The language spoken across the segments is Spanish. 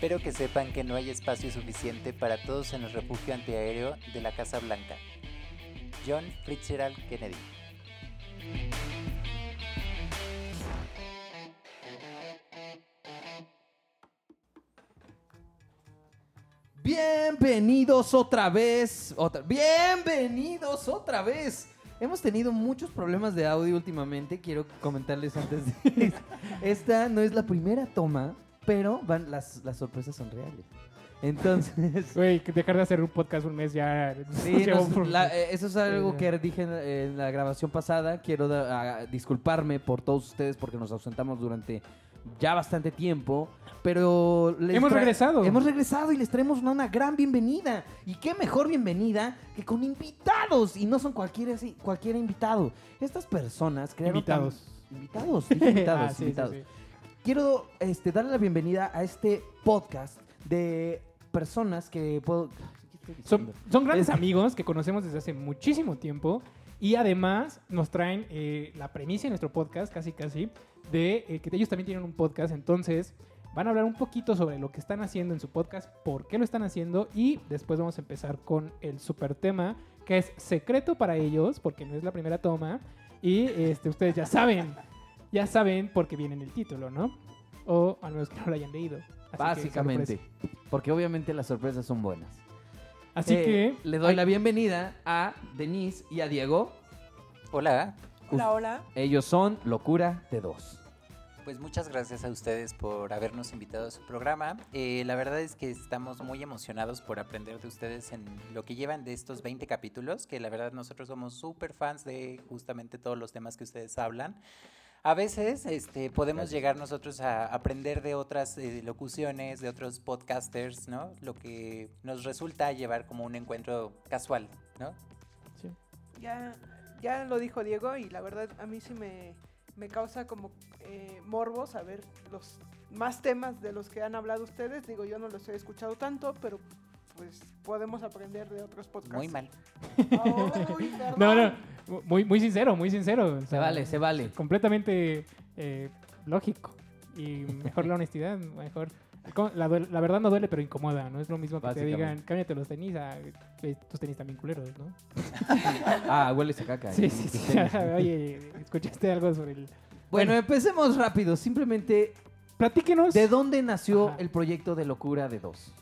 Espero que sepan que no hay espacio suficiente para todos en el refugio antiaéreo de la Casa Blanca. John Fitzgerald Kennedy. Bienvenidos otra vez. Bienvenidos otra vez. Hemos tenido muchos problemas de audio últimamente. Quiero comentarles antes de. Esta no es la primera toma, pero van, las, las sorpresas son reales. Entonces. Güey, dejar de hacer un podcast un mes ya. Sí, por- la- eh, eso es algo que dije en, en la grabación pasada. Quiero da- a- disculparme por todos ustedes porque nos ausentamos durante ya bastante tiempo. Pero les Hemos regresado. Hemos regresado y les traemos una, una gran bienvenida. Y qué mejor bienvenida que con invitados. Y no son cualquiera, cualquier invitado. Estas personas crearon. tan- Invitados. Invitados, invitados, Ah, sí, sí, invitados sí. Quiero este, darle la bienvenida a este podcast de personas que puedo... ¿Qué estoy Son, grandes Es- amigos que conocemos desde hace muchísimo tiempo y además nos traen eh, la premisa de nuestro podcast, casi casi, de eh, que ellos también tienen un podcast, entonces van a hablar un poquito sobre lo que están haciendo en su podcast, por qué lo están haciendo y después vamos a empezar con el super tema que es secreto para ellos, porque no es la primera toma. Y este, ustedes ya saben, ya saben porque viene en el título, ¿no? O al menos que no lo hayan leído. Así Básicamente. Porque obviamente las sorpresas son buenas. Así Eh, que Le doy la bienvenida a Denise y a Diego. Hola, Hola, hola. Ellos son Locura de Dos. pues muchas gracias a ustedes por habernos invitado a su programa. Eh, la verdad es que estamos muy emocionados por aprender de ustedes en lo que llevan de estos 20 capítulos, que la verdad nosotros somos súper fans de justamente todos los temas que ustedes hablan. A veces este, podemos Gracias. llegar nosotros a aprender de otras eh, locuciones, de otros podcasters, ¿no? Lo que nos resulta llevar como un encuentro casual, ¿no? sí. Ya, ya lo dijo Diego y la verdad a mí sí me, me causa como eh, morbo saber los más temas de los que han hablado ustedes. Digo, yo no los he escuchado tanto, pero pues podemos aprender de otros podcasts. Muy mal. No, no, muy, muy sincero, muy sincero. o Se vale, se vale. Completamente eh, lógico. Y mejor la honestidad, mejor... La, verdad no duele, pero incomoda, ¿no? Es lo mismo que te digan, cámbiate los tenis, a, eh, tus tenis también culeros, ¿no? Ah, huele a caca. Sí, sí, sí. Oye, ¿escuchaste algo sobre el...? Bueno, Bueno. empecemos rápido. Simplemente, Platíquenos. ¿de dónde nació Ajá. el proyecto de Locura de Dos?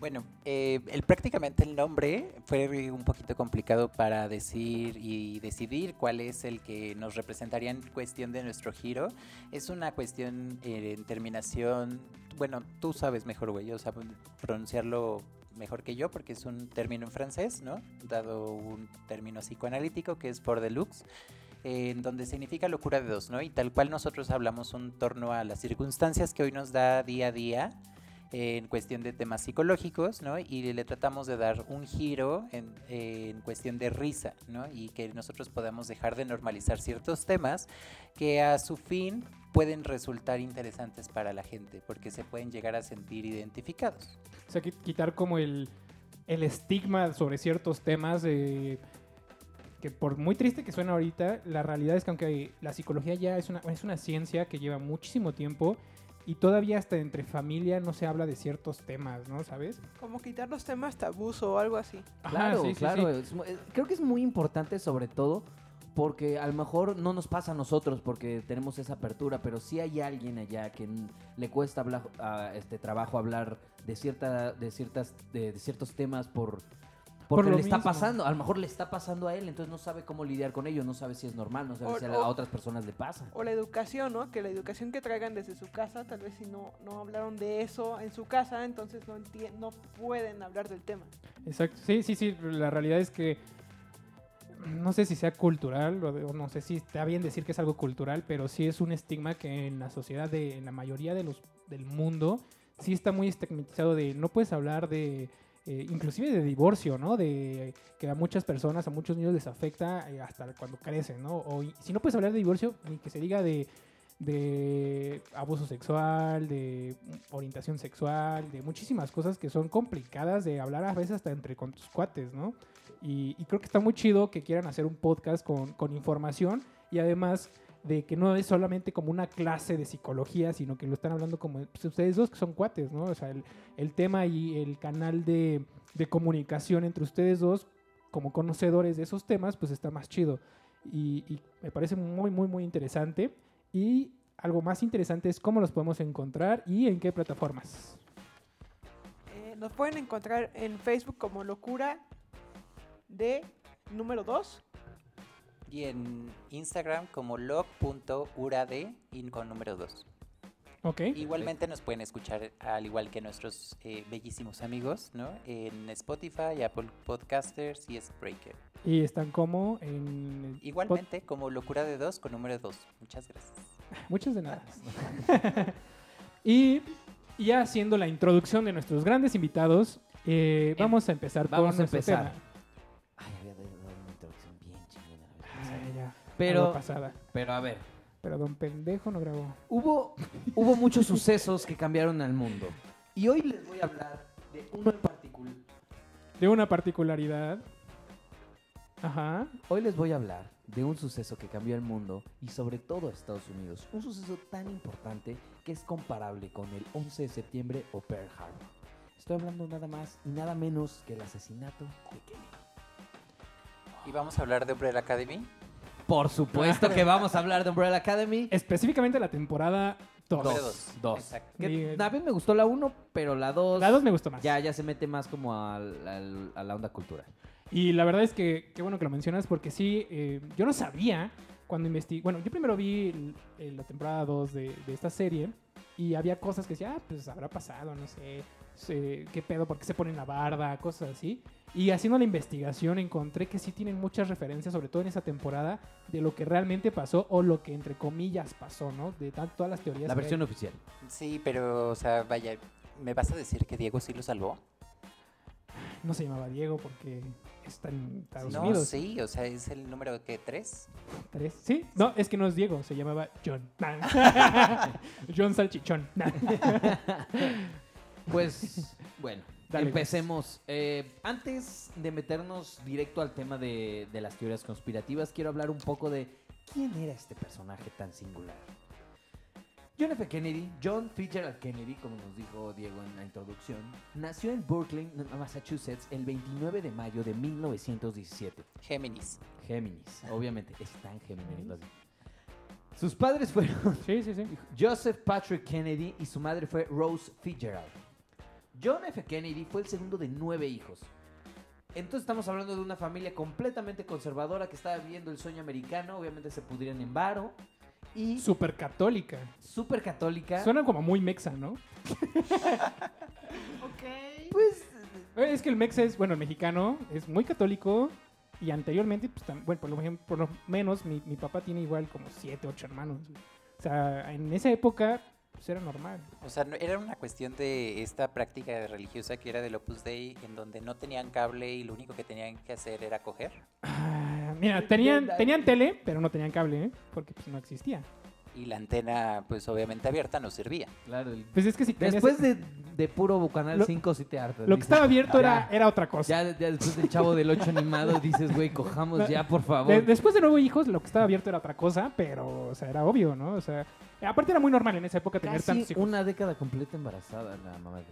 Bueno, eh, el, prácticamente el nombre fue un poquito complicado para decir y decidir cuál es el que nos representaría en cuestión de nuestro giro. Es una cuestión eh, en terminación, bueno, tú sabes mejor, güey, yo sabes pronunciarlo mejor que yo porque es un término en francés, ¿no? Dado un término psicoanalítico que es por deluxe. eh, en donde significa locura de dos, ¿no? Y tal cual nosotros hablamos en torno a las circunstancias que hoy nos da día a día, en cuestión de temas psicológicos, ¿no? Y le tratamos de dar un giro en, en cuestión de risa, ¿no? Y que nosotros podamos dejar de normalizar ciertos temas que a su fin pueden resultar interesantes para la gente, porque se pueden llegar a sentir identificados. O sea, qui- quitar como el, el estigma sobre ciertos temas eh, que por muy triste que suena ahorita, la realidad es que aunque la psicología ya es una, es una ciencia que lleva muchísimo tiempo y todavía hasta entre familia no se habla de ciertos temas, ¿no? ¿Sabes? Como quitar los temas tabús o algo así. Claro, sí, claro. sí. es mu- eh, creo que es muy importante sobre todo porque a lo mejor no nos pasa a nosotros porque tenemos esa apertura, pero sí hay alguien allá que le cuesta hablar, a este trabajo hablar de cierta, de ciertas, de, de ciertos temas Por porque lo le está mismo. pasando, a lo mejor le está pasando a él, entonces no sabe cómo lidiar con ello, no sabe si es normal, no sabe O- si a, la- o- a otras personas le pasa. O la educación, ¿no? Que la educación que traigan desde su casa, tal vez si no, no hablaron de eso en su casa, entonces no, no pueden hablar del tema. Exacto. Sí, sí, sí. La realidad es que no sé si sea cultural o no sé si está bien decir que es algo cultural, pero sí es un estigma que en la sociedad de en la mayoría de los del mundo sí está muy estigmatizado de no puedes hablar de eh, inclusive de divorcio, ¿no? De que a muchas personas, a muchos niños les afecta eh, hasta cuando crecen, ¿no? O si no puedes hablar de divorcio, ni que se diga de abuso sexual, de orientación sexual, de muchísimas cosas que son complicadas de hablar a veces hasta entre tus cuates, ¿no? Y, y creo que está muy chido que quieran hacer un podcast con, con información y además de que no es solamente como una clase de psicología, sino que lo están hablando como pues, ustedes dos que son cuates, ¿no? O sea, el, el tema y el canal de, de comunicación entre ustedes dos como conocedores de esos temas, pues está más chido. Y, me parece muy, muy, muy interesante. Y algo más interesante es cómo los podemos encontrar y en qué plataformas. Eh, nos pueden encontrar en Facebook como Locura de número 2. Y en Instagram como log.urad y con número 2. ¿Ok? Igualmente nos pueden escuchar al igual que nuestros eh, bellísimos amigos, ¿no? En Spotify, Apple Podcasters y Spreaker. Y están como en... Igualmente como Locura de 2 con número 2. Muchas gracias. Muchas de nada. y ya haciendo la introducción de nuestros grandes invitados, eh, vamos a empezar vamos con a empezar. tema. Pero- algo pasada. Pero a ver, Pero don pendejo no grabó. hubo, hubo muchos sucesos que cambiaron al mundo. Y hoy les voy a hablar de uno en particular. De una particularidad. Ajá. Hoy les voy a hablar de un suceso que cambió el mundo y sobre todo a Estados Unidos. Un suceso tan importante que es comparable con el 11 de septiembre o Pearl Harbor. Estoy hablando nada más y nada menos que el asesinato de Kennedy. Y vamos a hablar de Umbrella Academy. Por supuesto que vamos a hablar de Umbrella Academy. Específicamente la temporada 2. Número Dos. dos. Que a mí me gustó la 1, pero la 2 La 2 me gustó más. ya, ya se mete más como a la onda cultural. Y la verdad es que qué bueno que lo mencionas porque sí, eh, yo no sabía cuando investigué. Bueno, yo primero vi eh, la temporada 2 de, de esta serie y había cosas que decía, ah, pues habrá pasado, no sé, qué pedo, por qué se ponen la barda, cosas así. Y haciendo la investigación encontré que sí tienen muchas referencias, sobre todo en esa temporada, de lo que realmente pasó o lo que entre comillas pasó, ¿no? De todas las teorías. La hay. versión oficial. Sí, pero, o sea, vaya, ¿me vas a decir que Diego sí lo salvó? No se llamaba Diego porque está en Estados no, Unidos. sí, o sea, es el número que tres. ¿Tres? ¿Sí? No, es que no es Diego, se llamaba John. John Salchichón. Pues, bueno, Dale, empecemos. Eh, antes de meternos directo al tema de, de las teorías conspirativas, quiero hablar un poco de quién era este personaje tan singular. John F. Kennedy, John Fitzgerald Kennedy, como nos dijo Diego en la introducción, nació en Brooklyn, Massachusetts, el 29 de mayo de 1917. Géminis. Géminis, obviamente, está en Géminis. lo digo. Sus padres fueron Sí, sí, sí. Joseph Patrick Kennedy y su madre fue Rose Fitzgerald. John F. Kennedy fue el segundo de nueve hijos. Entonces estamos hablando de una familia completamente conservadora que estaba viviendo el sueño americano, obviamente se pudrían en varo, y Súper católica. súper católica. Suena como muy mexa, ¿no? Ok. Pues Eh, Es que el mexa es, bueno, el mexicano es muy católico y anteriormente, pues, bueno, por lo, por lo menos mi, mi papá tiene igual como siete, ocho hermanos. O sea, en esa época, pues era normal. O sea, no- era una cuestión de esta práctica religiosa que era del Opus Dei, en donde no tenían cable y lo único que tenían que hacer era coger. Ah, mira, tenían, tenían tele, pero no tenían cable, ¿eh? Porque pues no existía. Y la antena, pues obviamente abierta, no servía. claro, el- Pues es que si tenías- después de, de puro Canal Lo- 5 sí te hartas. Lo que dices, estaba abierto era, ya, era otra cosa. Ya, ya después del chavo del 8 animado dices, güey, cojamos ya, por favor. De- después de nuevo hijos, lo que estaba abierto era otra cosa, pero, o sea, era obvio, ¿no? O sea, aparte era muy normal en esa época tener Casi tantos hijos. una década completa embarazada la mamá de...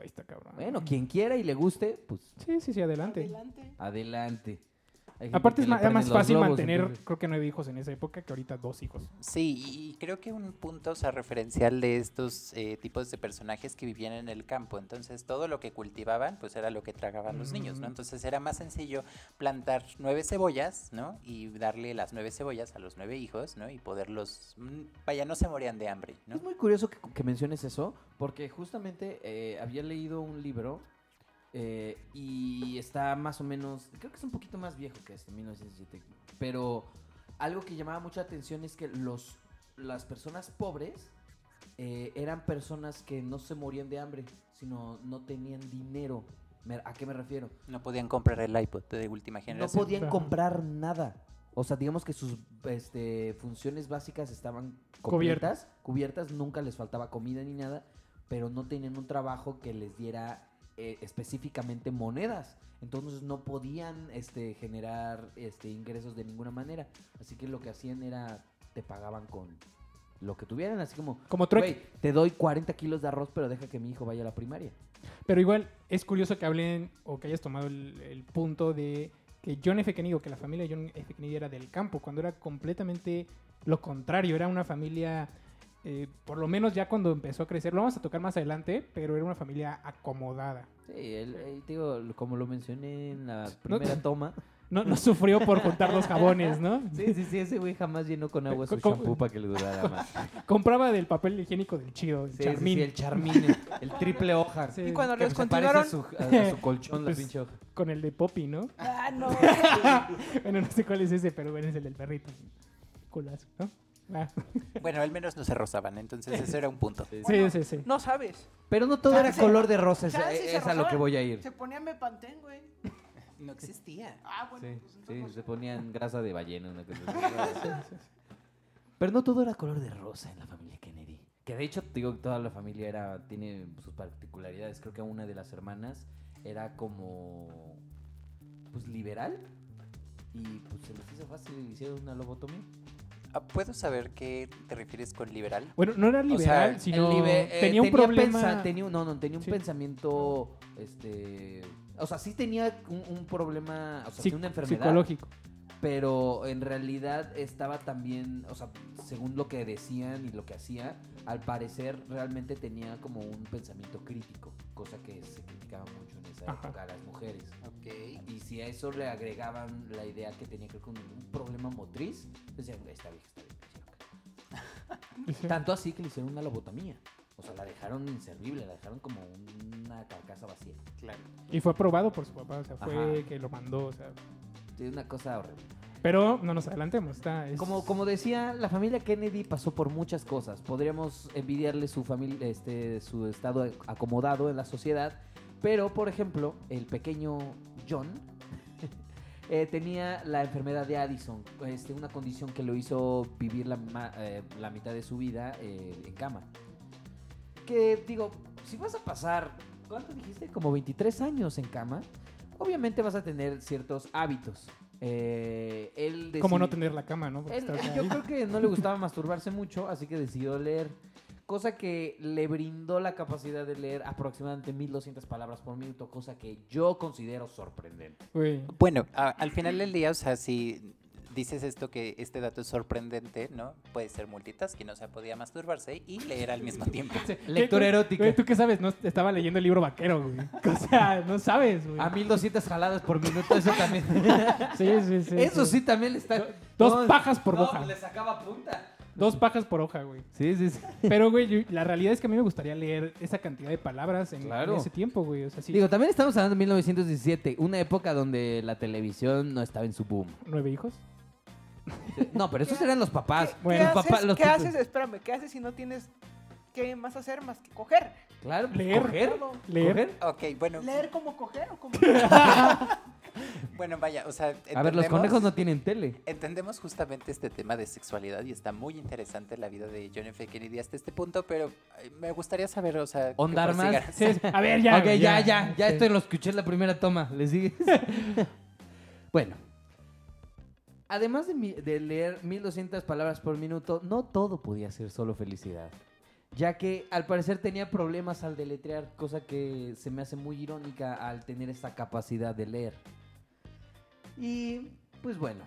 Ahí está cabrón. Bueno, quien quiera y le guste, pues Sí, sí, sí, adelante. Adelante. Aparte es más fácil globos, mantener, entonces- creo que nueve hijos en esa época que ahorita dos hijos. Sí, y creo que un punto, o sea, referencial de estos eh, tipos de personajes que vivían en el campo. Entonces, todo lo que cultivaban, pues era lo que tragaban los niños, ¿no? Entonces, era más sencillo plantar nueve cebollas, ¿no? Y darle las nueve cebollas a los nueve hijos, ¿no? Y poderlos, mm, vaya, no se morían de hambre, ¿no? Es muy curioso que, que menciones eso, porque justamente eh, había leído un libro eh, y está más o menos, creo que es un poquito más viejo que este, 1917, pero algo que llamaba mucha atención es que los, las personas pobres eh, eran personas que no se morían de hambre, sino no tenían dinero. ¿A qué me refiero? No podían comprar el iPod de última No generación. podían Ajá. comprar nada. O sea, digamos que sus este, funciones básicas estaban cubiertas, cubiertas, nunca les faltaba comida ni nada, pero no tenían un trabajo que les diera eh, específicamente monedas. Entonces no podían este, generar este, ingresos de ninguna manera. Así que lo que hacían era, te pagaban con lo que tuvieran, así como, Como trueque. güey, te doy 40 kilos de arroz, pero deja que mi hijo vaya a la primaria. Pero igual es curioso que hablen o que hayas tomado el, el punto de que John F. Kennedy o que la familia de John F. Kennedy era del campo, cuando era completamente lo contrario. Era una familia, eh, por lo menos ya cuando empezó a crecer, lo vamos a tocar más adelante, pero era una familia acomodada. Sí, el- el- digo, como lo mencioné en la primera toma. No, no sufrió por juntar los jabones, ¿no? Sí, sí, sí, ese güey jamás llenó con agua su shampoo para que le durara más. Compraba del papel higiénico del chido, el Sí, sí, el charmín, el, el triple hoja. Sí. Y cuando a continuaron... su, a- su colchón, la Pues- pinche hoja. con el de Poppy, ¿no? Ah, no. bueno, no sé cuál es ese, pero bueno, es el del perrito. Culazo, ¿no? Ah, Bueno, al menos no se rozaban, entonces ese era un punto. sí, Bueno, sí, sí. No sabes. Pero no todo era Chance- color de rosa, es, chance se es a lo rozaban. que voy a ir. Se ponía Mepantén, güey. No existía. Ah, bueno. Sí, pues sí, entonces- se ponían grasa de ballena. Una cosa así. Pero no todo era color de rosa en la familia Kennedy. Que de hecho, te digo, toda la familia era tiene sus particularidades. Creo que una de las hermanas era como, pues, liberal. Y pues se les hizo fácil y hicieron una lobotomía. Ah, ¿Puedo saber qué te refieres con liberal? Bueno, no era liberal, sea, sino libe- eh, tenía un problema. pensa- tenía no, no, tenía un Sí. pensamiento, este... O sea, sí tenía un, un problema, o sea, tenía una enfermedad. psicológico. pero en realidad estaba también, o sea, según lo que decían y lo que hacía, al parecer realmente tenía como un pensamiento crítico, cosa que se criticaba mucho esa Ajá. época a las mujeres. Ok. Y si a eso le agregaban la idea que tenía que ver con un problema motriz, decían, está bien, está bien. sí, ok". Sí. Tanto así que le hicieron una lobotomía. O sea, la dejaron inservible, la dejaron como una carcasa vacía. Claro. Y fue aprobado por su papá, o sea, fue Ajá. que lo mandó, o sea. Sí, una cosa horrible. Pero no nos adelantemos, está. es- Como, como decía, la familia Kennedy pasó por muchas cosas. Podríamos envidiarle su familia, este, su estado acomodado en la sociedad. Pero, por ejemplo, el pequeño John eh, tenía la enfermedad de Addison, este, una condición que lo hizo vivir la, ma- eh, la mitad de su vida eh, en cama. Que digo, si vas a pasar, ¿cuánto dijiste? Como 23 años en cama, obviamente vas a tener ciertos hábitos. Como no tener la cama, ¿no? Él- yo creo que no le gustaba masturbarse mucho, así que decidió leer. Cosa que le brindó la capacidad de leer aproximadamente 1200 palabras por minuto, cosa que yo considero sorprendente. Bueno, a- al final del día, o sea, si dices esto que este dato es sorprendente, ¿no? Puede ser multitasking, o sea, podía masturbarse y leer al mismo tiempo. Sí. Lectura ¿Qué- tú- erótica. ¿Tú qué sabes? No, estaba leyendo el libro vaquero, güey. O sea, no sabes, güey. A 1200 jaladas por minuto, eso también. Sí, sí, sí. eso sí también le está. Dos No, pajas por no. Le sacaba punta. Dos pajas por hoja, güey. Sí, sí, sí. Pero, güey, yo- la realidad es que a mí me gustaría leer esa cantidad de palabras en, en Claro. ese tiempo, güey. O sea, sí. Digo, también estamos hablando de 1917, una época donde la televisión no estaba en su boom. ¿Nueve hijos? No, pero esos eran los papás. ¿Qué, Bueno, qué los papás, haces, los ¿qué papás- haces? Espérame, ¿qué haces si no tienes qué más hacer más que coger? Claro, pues, Leer. coger. Leer. coger. Ok, bueno, ¿Leer como coger o como bueno, vaya, o sea, A ver, los conejos no tienen tele. Entendemos justamente este tema de sexualidad y está muy interesante la vida de John F. Kennedy hasta este punto, pero eh, me gustaría saber, o sea, ¿Ondar más? Sí, sí. A ver, ya. ok, güey, ya, ya, ya, Sí. esto lo escuché en la primera toma. ¿Le sigues? bueno. Además de, mi- de leer 1200 palabras por minuto, no todo podía ser solo felicidad. Ya que al parecer tenía problemas al deletrear, cosa que se me hace muy irónica al tener esta capacidad de leer. Y pues bueno,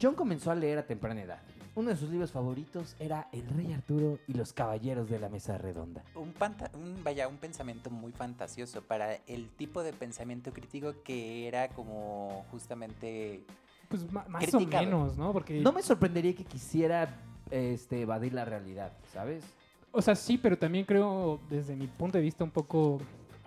John comenzó a leer a temprana edad. Uno de sus libros favoritos era El Rey Arturo y los Caballeros de la Mesa Redonda. Un, panta- un- vaya, un pensamiento muy fantasioso para el tipo de pensamiento crítico que era como justamente... Pues más Criticado. o menos, ¿no? Porque. No me sorprendería que quisiera este, evadir la realidad, ¿sabes? O sea, sí, pero también creo, desde mi punto de vista un poco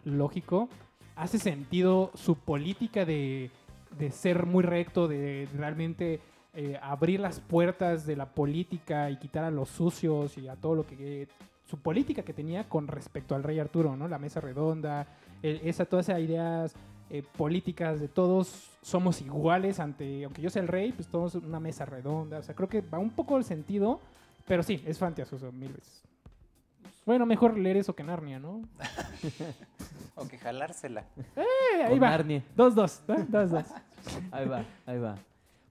lógico, hace sentido su política de, de ser muy recto, de realmente eh, abrir las puertas de la política y quitar a los sucios y a todo lo que... su política que tenía con respecto al rey Arturo, ¿no? La mesa redonda, el- esa, todas esas ideas eh, políticas de todos somos iguales ante, aunque yo sea el rey, pues todos una mesa redonda. O sea, creo que va un poco el sentido, pero sí, es fantasioso mil veces. Bueno, mejor leer eso que Narnia, ¿no? O que jalársela. Eh, ahí Con va. Narnia. Dos, dos. ¿eh? Dos, dos. Ahí va, ahí va.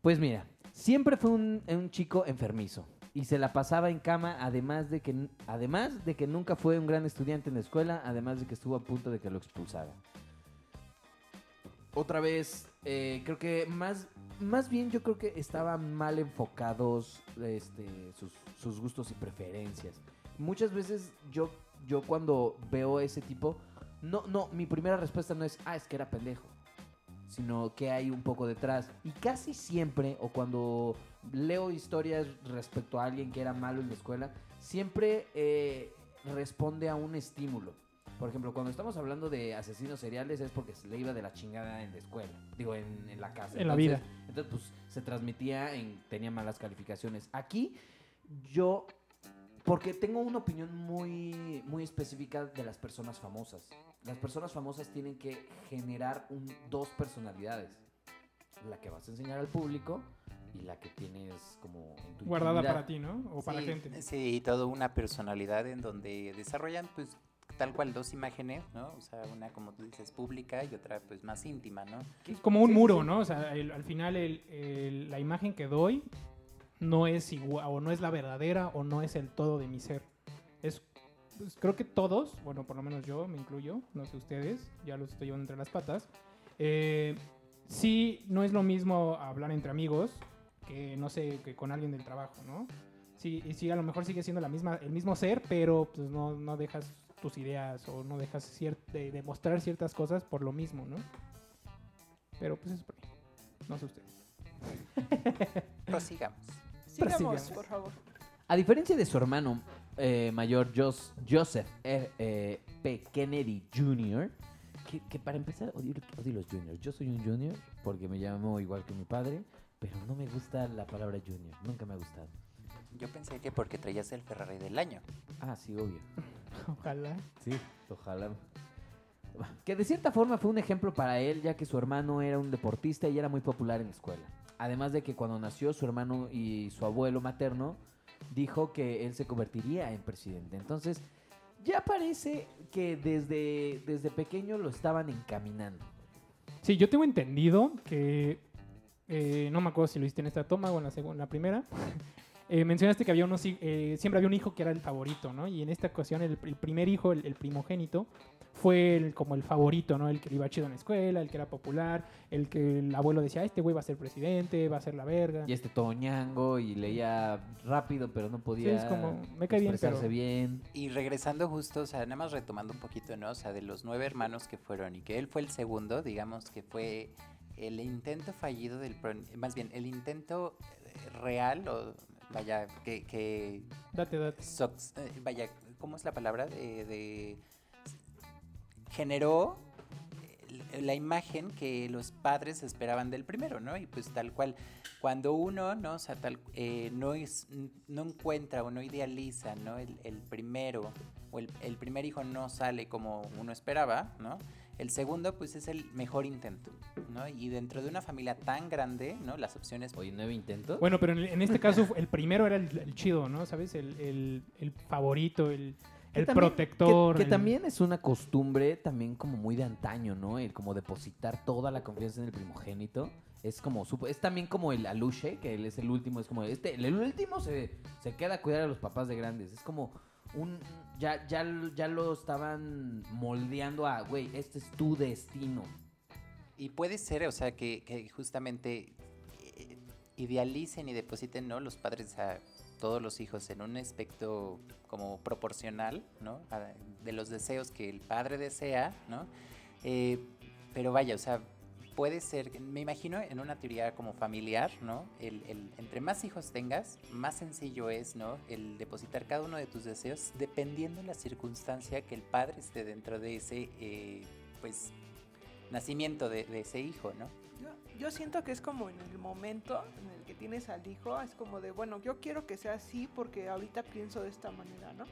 Pues mira, siempre fue un, un chico enfermizo y se la pasaba en cama, además de que además de que nunca fue un gran estudiante en la escuela, además de que estuvo a punto de que lo expulsaran. Otra vez, eh, creo que más, más bien yo creo que estaban mal enfocados este, sus, gustos y preferencias. Muchas veces yo, yo cuando veo ese tipo, no, no, mi primera respuesta no es, ah, es que era pendejo sino que hay un poco detrás. Y casi siempre, o cuando leo historias respecto a alguien que era malo en la escuela, siempre eh, responde a un estímulo. Por ejemplo, cuando estamos hablando de asesinos seriales es porque se le iba de la chingada en la escuela, digo, en, en la casa. En la vida. Entonces, pues se transmitía en, tenía malas calificaciones. Aquí, yo, porque tengo una opinión muy, muy específica de las personas famosas. Las personas famosas tienen que generar un, dos personalidades. La que vas a enseñar al público y la que tienes como en tu Guardada intimidad. para ti, ¿no? O para sí, gente. Sí, toda una personalidad en donde desarrollan pues tal cual dos imágenes, ¿no? O sea, una como tú dices pública y otra pues más íntima, ¿no? Es como un muro, sí. ¿no? O sea, el- al final el- el- la imagen que doy no es igual, o no es la verdadera, o no es el todo de mi ser. Es, pues, creo que todos, bueno, por lo menos yo me incluyo, no sé ustedes, ya los estoy llevando entre las patas. Eh, sí, no es lo mismo hablar entre amigos que, no sé, que con alguien del trabajo, ¿no? Sí, y sí, a lo mejor sigue siendo la misma, el mismo ser, pero pues no, no dejas tus ideas o no dejas cier- de, demostrar ciertas cosas por lo mismo, ¿no? Pero pues eso es por ahí. No sé ustedes. Prosigamos. Sigamos, por favor. A diferencia de su hermano eh, mayor, Jos- Joseph eh, eh, P. Kennedy Jr., que, que para empezar odio, odio los juniors. Yo soy un junior porque me llamo igual que mi padre, pero no me gusta la palabra junior. Nunca me ha gustado. Yo pensé que porque traías el Ferrari del año. Ah, sí, obvio. Ojalá. Sí, ojalá. Que de cierta forma fue un ejemplo para él, ya que su hermano era un deportista y era muy popular en la escuela. Además de que cuando nació su hermano y su abuelo materno, dijo que él se convertiría en presidente. Entonces, ya parece que desde, desde pequeño lo estaban encaminando. Sí, yo tengo entendido que. eh, no me acuerdo si lo hiciste en esta toma o en la, segunda, en la primera. Eh, mencionaste que había unos, eh, siempre había un hijo que era el favorito, ¿no? Y en esta ocasión el, el primer hijo, el, el primogénito, fue el- como el favorito, ¿no? El que iba chido en la escuela, el que era popular, el que el abuelo decía, "Ah, este güey va a ser presidente, va a ser la verga. Y este toñango y leía rápido, pero no podía es como, me cae bien, pero- bien. Y regresando justo, o sea, nada más retomando un poquito, ¿no? O sea, de los nueve hermanos que fueron y que él fue el segundo, digamos que fue el intento fallido del... pro- Más bien, el intento real, o vaya, que... que Date, date. sox- eh, vaya, ¿cómo es la palabra? De... de- generó eh, la imagen que los padres esperaban del primero, ¿no? Y pues tal cual, cuando uno, ¿no? O sea, tal, eh, no, es, no encuentra o no idealiza, ¿no? El, el primero, o el, el primer hijo no sale como uno esperaba, ¿no? El segundo, pues es el mejor intento, ¿no? Y dentro de una familia tan grande, ¿no? Las opciones... Oye, nueve intentos. Bueno, pero en, en este caso el primero era el, el chido, ¿no? ¿Sabes? El, el- el favorito, el, Que el también- protector. Que, que el- también es una costumbre, también como muy de antaño, ¿no? El como depositar toda la confianza en el primogénito. Es como es también como el aluche, que él es el último, es como este, el último se, se queda a cuidar a los papás de grandes. Es como un ya, ya, ya lo estaban moldeando a, güey, este es tu destino. Y puede ser, o sea, que, justamente eh, idealicen y depositen, ¿no? Los padres a todos los hijos en un aspecto como proporcional, ¿no? De los deseos que el padre desea, ¿no? Eh, pero vaya, o sea, puede ser, que- me imagino en una teoría como familiar, ¿no? El, el- entre más hijos tengas, más sencillo es, ¿no? El depositar cada uno de tus deseos dependiendo de la circunstancia que el padre esté dentro de ese, eh, pues, nacimiento de, de ese hijo, ¿no? Yo, yo siento que es como en el momento en el que tienes al hijo, es como de, bueno, yo quiero que sea así porque ahorita pienso de esta manera, ¿no?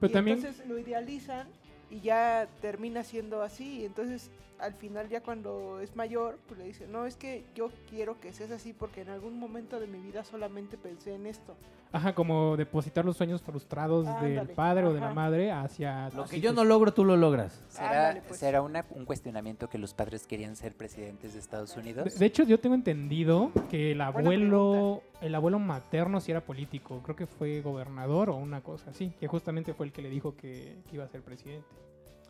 Pero y también, entonces lo idealizan y ya termina siendo así. Y entonces al final ya cuando es mayor, pues le dicen, no, es que yo quiero que seas así porque en algún momento de mi vida solamente pensé en esto. Ajá, como depositar los sueños frustrados del Ándale, padre o de la madre hacia... Lo que yo no logro, tú lo logras. ¿Será, Ándale, pues. será una- un cuestionamiento que los padres querían ser presidentes de Estados Unidos? de hecho, yo tengo entendido que el abuelo, el abuelo materno sí era político. Creo que fue gobernador o una cosa así. Que justamente fue el que le dijo que, que iba a ser presidente.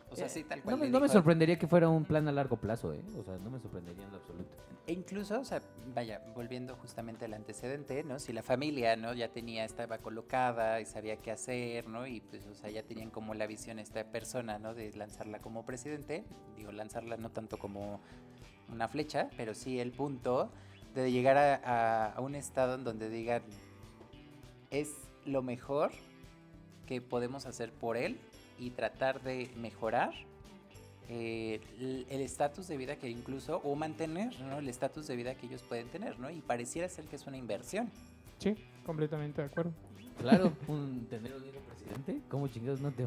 O sea, sí, tal cual. No me, no sorprendería que fuera un plan a largo plazo, ¿eh? O sea, no me sorprendería en lo absoluto. E incluso, o sea, vaya, volviendo justamente al antecedente, ¿no? Si la familia, ¿no? Ya tenía, estaba colocada y sabía qué hacer, ¿no? Y pues, o sea, ya tenían como la visión esta persona, ¿no? De lanzarla como presidente. Digo, lanzarla no tanto como una flecha, pero sí el punto de llegar a, a- a un estado en donde digan, es lo mejor que podemos hacer por él y tratar de mejorar eh, el estatus de vida que incluso, o mantener ¿no? el estatus de vida que ellos pueden tener, ¿no? Y pareciera ser que es una inversión. Sí, completamente de acuerdo. Claro, un, tener un hijo presidente, ¿cómo chingados no te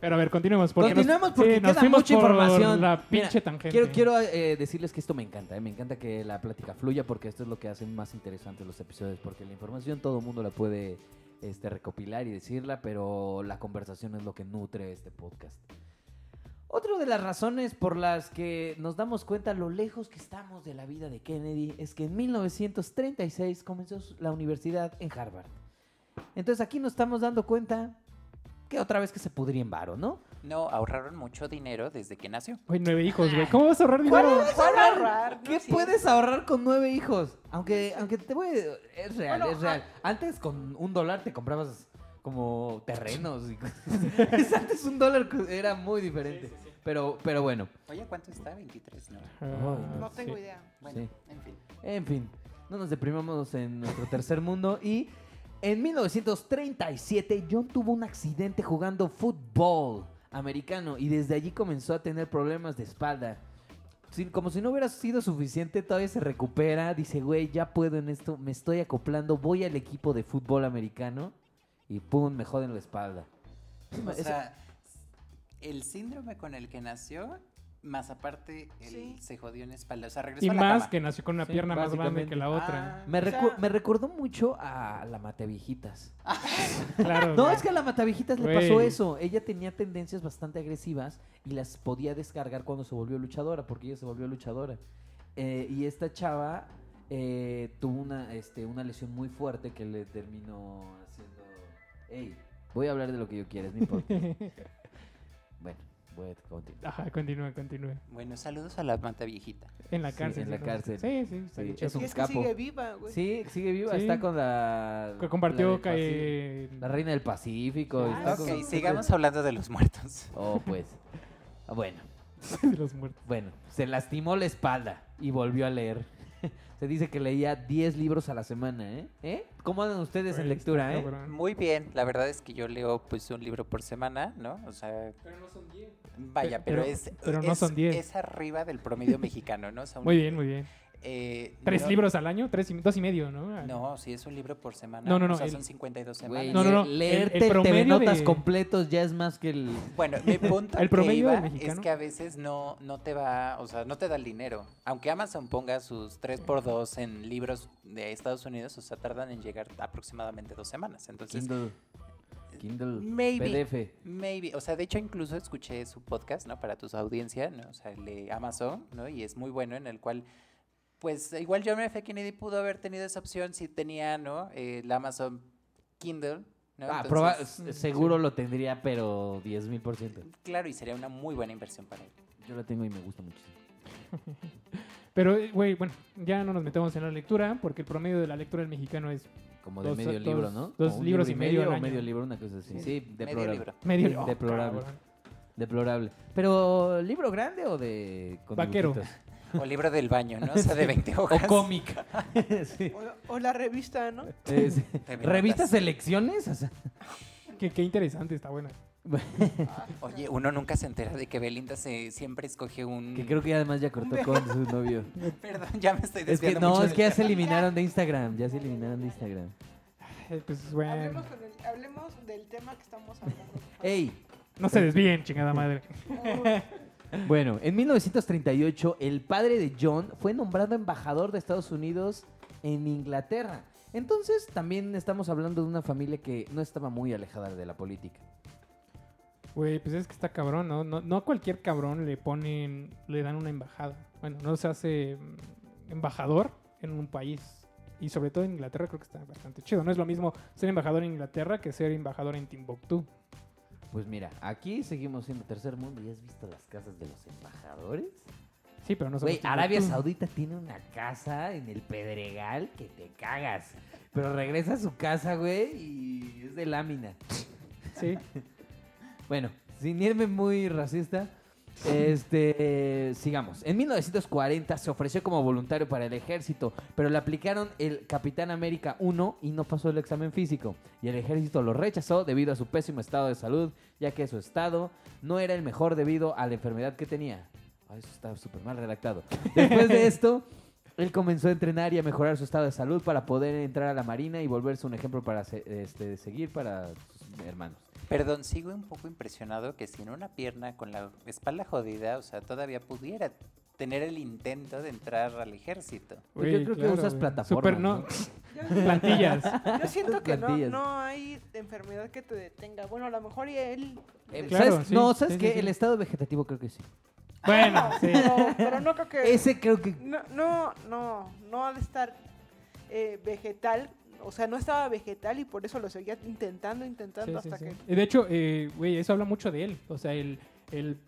Pero a ver, continuemos. Porque Continuemos porque sí, nos queda fuimos mucha por información. La Mira, pinche tangente. Quiero, quiero eh, decirles que esto me encanta, ¿eh? me encanta que la plática fluya porque esto es lo que hace más interesantes los episodios, porque la información todo el mundo la puede este, recopilar y decirla, pero la conversación es lo que nutre este podcast. Otra de las razones por las que nos damos cuenta lo lejos que estamos de la vida de Kennedy es que en 1936 comenzó la universidad en Harvard. Entonces aquí nos estamos dando cuenta que otra vez que se pudría en varo, ¿no? No, ahorraron mucho dinero desde que nació. Güey, nueve hijos, güey. ¿Cómo vas a ahorrar dinero? ¿Cuál ahorrar? No ¿Qué puedes ahorrar con nueve hijos? Aunque, aunque te voy a- Es real, Bueno, es real. Antes con un dólar te comprabas como terrenos y cosas. Antes un dólar era muy diferente. Pero, pero bueno, Oye, ¿cuánto está? 23, ¿no? Ah, No tengo sí. idea. Bueno, Sí. en fin. en fin. No nos deprimamos en nuestro tercer mundo. Y en 1937 John tuvo un accidente jugando fútbol americano. Y desde allí comenzó a tener problemas de espalda. Como si no hubiera sido suficiente, todavía se recupera. Dice, güey, ya puedo en esto, me estoy acoplando, voy al equipo de fútbol americano y pum, me joden la espalda. O sea, el síndrome con el que nació, más aparte, él Sí. se jodió en espalda. O sea, regresó Y a la más cama. que nació con una Sí, pierna más grande que la otra. Ah, me, o recu- sea- me recordó mucho a la Mataviejitas. Claro. No, güey. es que a la Mataviejitas le pasó Güey. eso. Ella tenía tendencias bastante agresivas y las podía descargar cuando se volvió luchadora, porque ella se volvió luchadora. Eh, y esta chava eh, tuvo una, este, una lesión muy fuerte que le terminó haciendo... Ey, voy a hablar de lo que yo quiera, es mi podcast. bueno, a continuar. Ajá, continúa, continúa. Bueno, saludos a la manta viejita. En la Sí, cárcel. en la ¿no? cárcel. Sí, sí, está Sí, es un es que capo. sigue viva, güey. Sí, sigue viva, Sí. está con la... Que compartió la que... La reina del Pacífico. y Ah, está Ok, con- sigamos hablando de los muertos. Oh, pues. Ah, Bueno. de los muertos. Bueno, se lastimó la espalda y volvió a leer. se dice que leía 10 libros a la semana, ¿eh? ¿Eh? ¿Cómo andan ustedes en Güey, lectura, eh? cabrón. Muy bien, la verdad es que yo leo pues un libro por semana, ¿no? O sea, Pero no son 10. vaya, Pe- pero, pero- es, pero no es- son 10. es arriba del promedio mexicano, ¿no? O sea, un- Muy bien, muy bien. Eh, ¿Tres no- libros al año? ¿Tres y, dos y medio, no? No, sí es un libro por semana. No, no, O no, sea, el- son 52 Güey, semanas. No, no, no, el- Leerte el el promedio Notas de- completos ya es más que el... Bueno, mi punto El que promedio iba mexicano. es que a veces no, no te va, o sea, no te da el dinero. Aunque Amazon ponga sus 3x2 en libros de Estados Unidos, o sea, tardan en llegar aproximadamente dos semanas. Entonces, Kindle. Kindle. maybe, PDF. maybe, o sea, de hecho incluso escuché su podcast, ¿no? Para tu audiencia, ¿no? O sea, el de Amazon, ¿no? Y es muy bueno en el cual, pues, igual John F. Kennedy pudo haber tenido esa opción si tenía, ¿no? Eh, el Amazon Kindle, ¿no? Ah, Entonces, proba- seguro sí. lo tendría, pero 10 mil por ciento. Claro, y sería una muy buena inversión para él. Yo la tengo y me gusta muchísimo. Pero, eh, güey, bueno, ya no nos metemos en la lectura, porque el promedio de la lectura del mexicano es Como de Dos- medio dos- libro, ¿no? dos Como libros libro y medio o libro, una cosa así. Sí, Medio deplorable. libro. medio. Deplorable. cabrón. Deplorable. Pero, ¿libro grande o de... con Vaquero. dibujitos? O libro del baño, ¿no? O sea, de 20 hojas. O cómic. sí. O, o la revista, ¿no? Eh, sí. ¿Revistas selecciones? O sea, Qué, qué interesante, está buena. Oye, uno nunca se entera de que Belinda se, siempre escoge un... que creo que además ya cortó con su novio. Perdón, ya me estoy Es que desviando no, mucho es que ya tema. se eliminaron de Instagram. Ya se eliminaron de Instagram. Pues, bueno. Hablemos, con el- hablemos del tema que estamos hablando. ¡Ey! No se desvíen, chingada madre. Bueno, en 1938 el padre de John fue nombrado embajador de Estados Unidos en Inglaterra. Entonces, también estamos hablando de una familia que no estaba muy alejada de la política. Güey, pues es que está cabrón, ¿no? ¿no? A cualquier cabrón le ponen, le dan una embajada. Bueno, no se hace mm, embajador en un país. Y sobre todo en Inglaterra creo que está bastante chido. No es lo mismo ser embajador en Inglaterra que ser embajador en Timbuktu. Pues mira, aquí seguimos siendo tercer mundo y has visto las casas de los embajadores. Sí, pero no Güey, Arabia. Saudita tiene una casa en el Pedregal que te cagas. Pero regresa a su casa, güey, y es de lámina. Sí. Bueno, sin irme muy racista, este, sigamos. En 1940 se ofreció como voluntario para el ejército, pero le aplicaron el Capitán América 1 y no pasó el examen físico. Y el ejército lo rechazó debido a su pésimo estado de salud, ya que su estado no era el mejor debido a la enfermedad que tenía. Ah, eso está súper mal redactado. Después de esto, él comenzó a entrenar y a mejorar su estado de salud para poder entrar a la marina y volverse un ejemplo para este, seguir para sus hermanos. Perdón, sigo un poco impresionado que sin una pierna con la espalda jodida, o sea, todavía pudiera tener el intento de entrar al ejército. Pues yo creo que usas güey. plataformas, Super, ¿no? no. Plantillas. Yo siento que no, no hay enfermedad que te detenga. Bueno, a lo mejor y él. Eh, Claro, ¿sabes? sí, no, ¿sabes sí, qué? sí, sí. El estado vegetativo creo que sí. Bueno, sí. Pero, pero no creo que. Ese creo que... No, no, no, no ha de estar eh, vegetal. O sea, no estaba vegetal y por eso lo seguía intentando, intentando Sí, hasta sí. que. De hecho, eh, güey, eso habla mucho de él. O sea, el, el,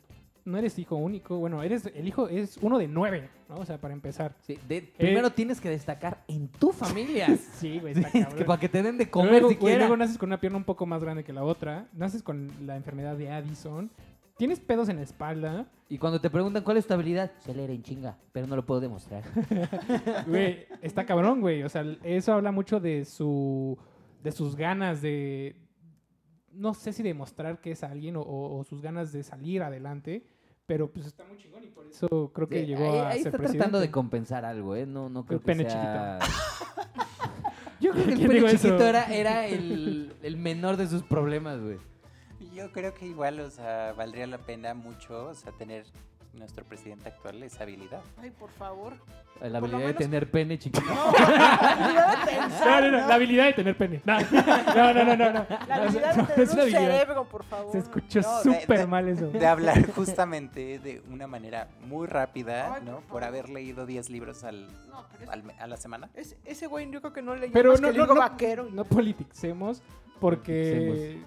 no eres hijo único. Bueno, eres el hijo es uno de nueve, ¿no? O sea, para empezar. sí, de- primero tienes que destacar en tu familia. Sí, güey, está Es que cabrón. para que te den de comer luego, siquiera. luego naces con una pierna un poco más grande que la otra. Naces con la enfermedad de Addison. Tienes pedos en la espalda. Y cuando te preguntan cuál es tu habilidad, se leer en chinga, pero no lo puedo demostrar. Güey, está cabrón, güey. O sea, eso habla mucho de su. de sus ganas de. No sé si demostrar que es alguien o, sus ganas de salir adelante. Pero pues está muy chingón y por eso creo que Sí, llegó ahí, a ahí ser está presidente. tratando de compensar algo, ¿eh? No, no creo El que pene sea... Yo creo que el ¿Quién pene chiquito era, era el, el menor de sus problemas, güey. Yo creo que igual, o sea, valdría la pena mucho, o sea, tener nuestro presidente actual esa habilidad. Ay, por favor. La habilidad de menos- tener pene chiquito. No, la habilidad de No, no, no, la habilidad de tener pene. No, no, no, no. no, no. La habilidad de No, tener es un cerebro, por favor. Se escuchó No, de- súper de- mal eso. De hablar justamente de una manera muy rápida, Ay, ¿no? por Por haber leído 10 libros al, es- al a la semana. es- ese güey yo creo que no leyó Pero más no, que no, libro no, vaquero. no politiquemos porque eh,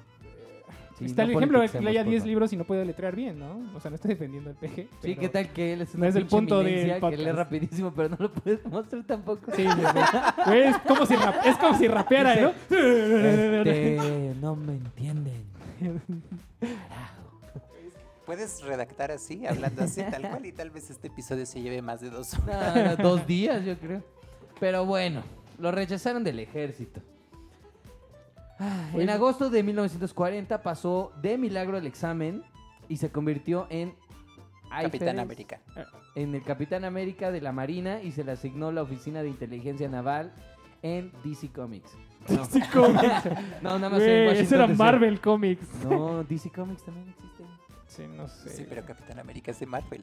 Sí, está no el ejemplo de que por favor. libros y no puede letrear bien, ¿no? O sea, no estoy defendiendo el PG. Sí, ¿qué tal que él es no una es el punto eminencia que lee rapidísimo, pero no lo puedes mostrar tampoco? Sí, sí, sí. Güey, es como si, rap- es como si rapeara, ¿no? Este, no me entienden. Puedes redactar así, hablando así, tal cual, y tal vez este episodio se lleve más de dos No, horas. no, dos días, yo creo. Pero bueno, lo rechazaron del ejército. Ah, En agosto de 1940 pasó de milagro el examen y se convirtió en Capitán América. en el Capitán América de la Marina y se le asignó la Oficina de Inteligencia Naval en DC Comics. No, Sí, Comics. no nada más en Washington eso era DC. Marvel Comics. No, DC Comics también existe. Sí, no sé. Sí, pero Capitán América es de Marvel.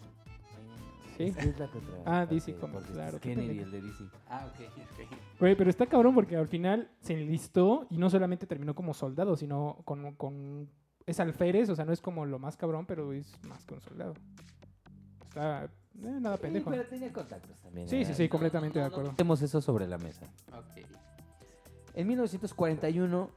Sí. Es, es la contra- Ah, DC porque- Comics, claro, Kennedy, el de DC. Ah, ok, ok. Güey, pero está cabrón porque al final se enlistó y no solamente terminó como soldado, sino con, con... Es alférez, o sea, no es como lo más cabrón, pero es más que un soldado. Está... eh, nada Sí, pendejo. pero tenía contactos también. Sí, ¿eh? sí, sí, completamente de no, no acuerdo. metemos eso sobre la mesa. Ok. En 1941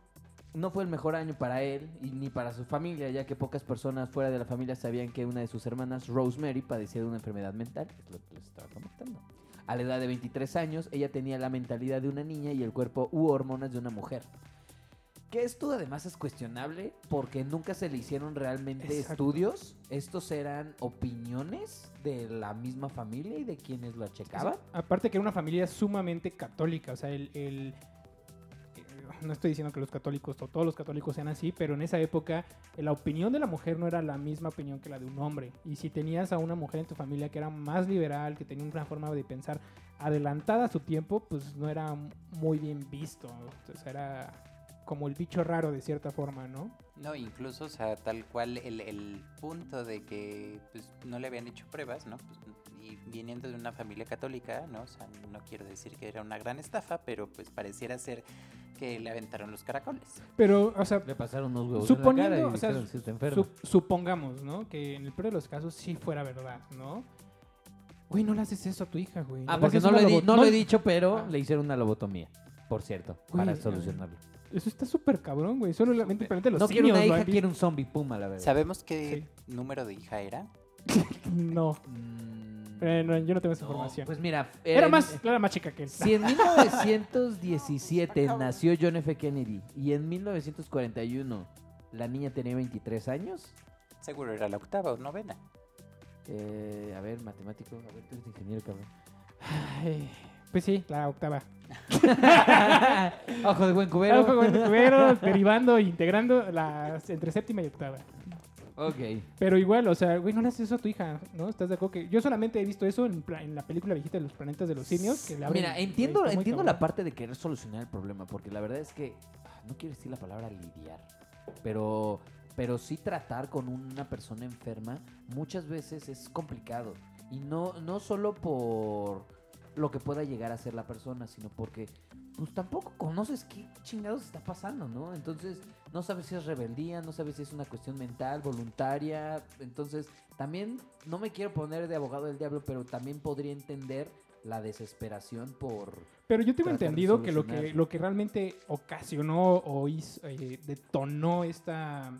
no fue el mejor año para él y ni para su familia, ya que pocas personas fuera de la familia sabían que una de sus hermanas, Rosemary, padecía de una enfermedad mental, es lo que les estaba comentando. A la edad de 23 años, ella tenía la mentalidad de una niña y el cuerpo u hormonas de una mujer. Que esto además es cuestionable porque nunca se le hicieron realmente Exacto. estudios. Estos eran opiniones de la misma familia y de quienes lo checaban. Aparte que era una familia sumamente católica, o sea, el, el- no estoy diciendo que los católicos o todos los católicos sean así, pero en esa época eh, la opinión de la mujer no era la misma opinión que la de un hombre. Y si tenías a una mujer en tu familia que era más liberal, que tenía una forma de pensar adelantada a su tiempo, pues no era muy bien visto. Entonces era como el bicho raro de cierta forma, ¿no? No, incluso, o sea, tal cual el, punto de que pues, no le habían hecho pruebas, ¿no? Pues, y viniendo de una familia católica, ¿no? O sea, no quiero decir que era una gran estafa, pero pues pareciera ser que le aventaron los caracoles. Pero, o sea, Le pasaron unos huevos Suponiendo, en la cara y o sea, dijeron, "Sí, está enfermo". Sup- supongamos, ¿no? Que en el peor de los casos sí fuera verdad, ¿no? Güey, no le haces eso a tu hija, güey. Ah, porque no lo, he no lo he dicho, pero Ah. le hicieron una lobotomía, por cierto, Güey, para eh, solucionarlo. Eso está súper cabrón, güey. Solamente para los No quiero una hija, quiero un zombie puma, la verdad. ¿Sabemos qué número de hija era? No. Eh, no, yo no tengo esa no, información. Pues mira, era, en- más, era más chica que él. Si en 1917 nació John F. Kennedy y en 1941 la niña tenía 23 años, Seguro era la octava o novena. eh, a ver, matemático, a ver, tú eres ingeniero, cabrón. Ay, pues sí, la octava. Ojo de buen cubero. Algo con el cubero, derivando e integrando las entre séptima y octava. Ok. Pero igual, o sea, güey, no le haces eso a tu hija, ¿no? ¿Estás de acuerdo? Que yo solamente he visto eso en, en la película viejita de los planetas de los simios. Que Mira, entiendo, entiendo la parte de querer solucionar el problema, porque la verdad es que ah, no quiero decir la palabra lidiar, pero, pero sí tratar con una persona enferma muchas veces es complicado. Y no, no solo por lo que pueda llegar a ser la persona, sino porque pues tampoco conoces qué chingados está pasando, ¿no? Entonces no sabes si es rebeldía, no sabes si es una cuestión mental, voluntaria. Entonces también no me quiero poner de abogado del diablo, pero también podría entender la desesperación por... Pero yo tengo entendido que lo que lo que realmente ocasionó o hizo, eh, detonó esta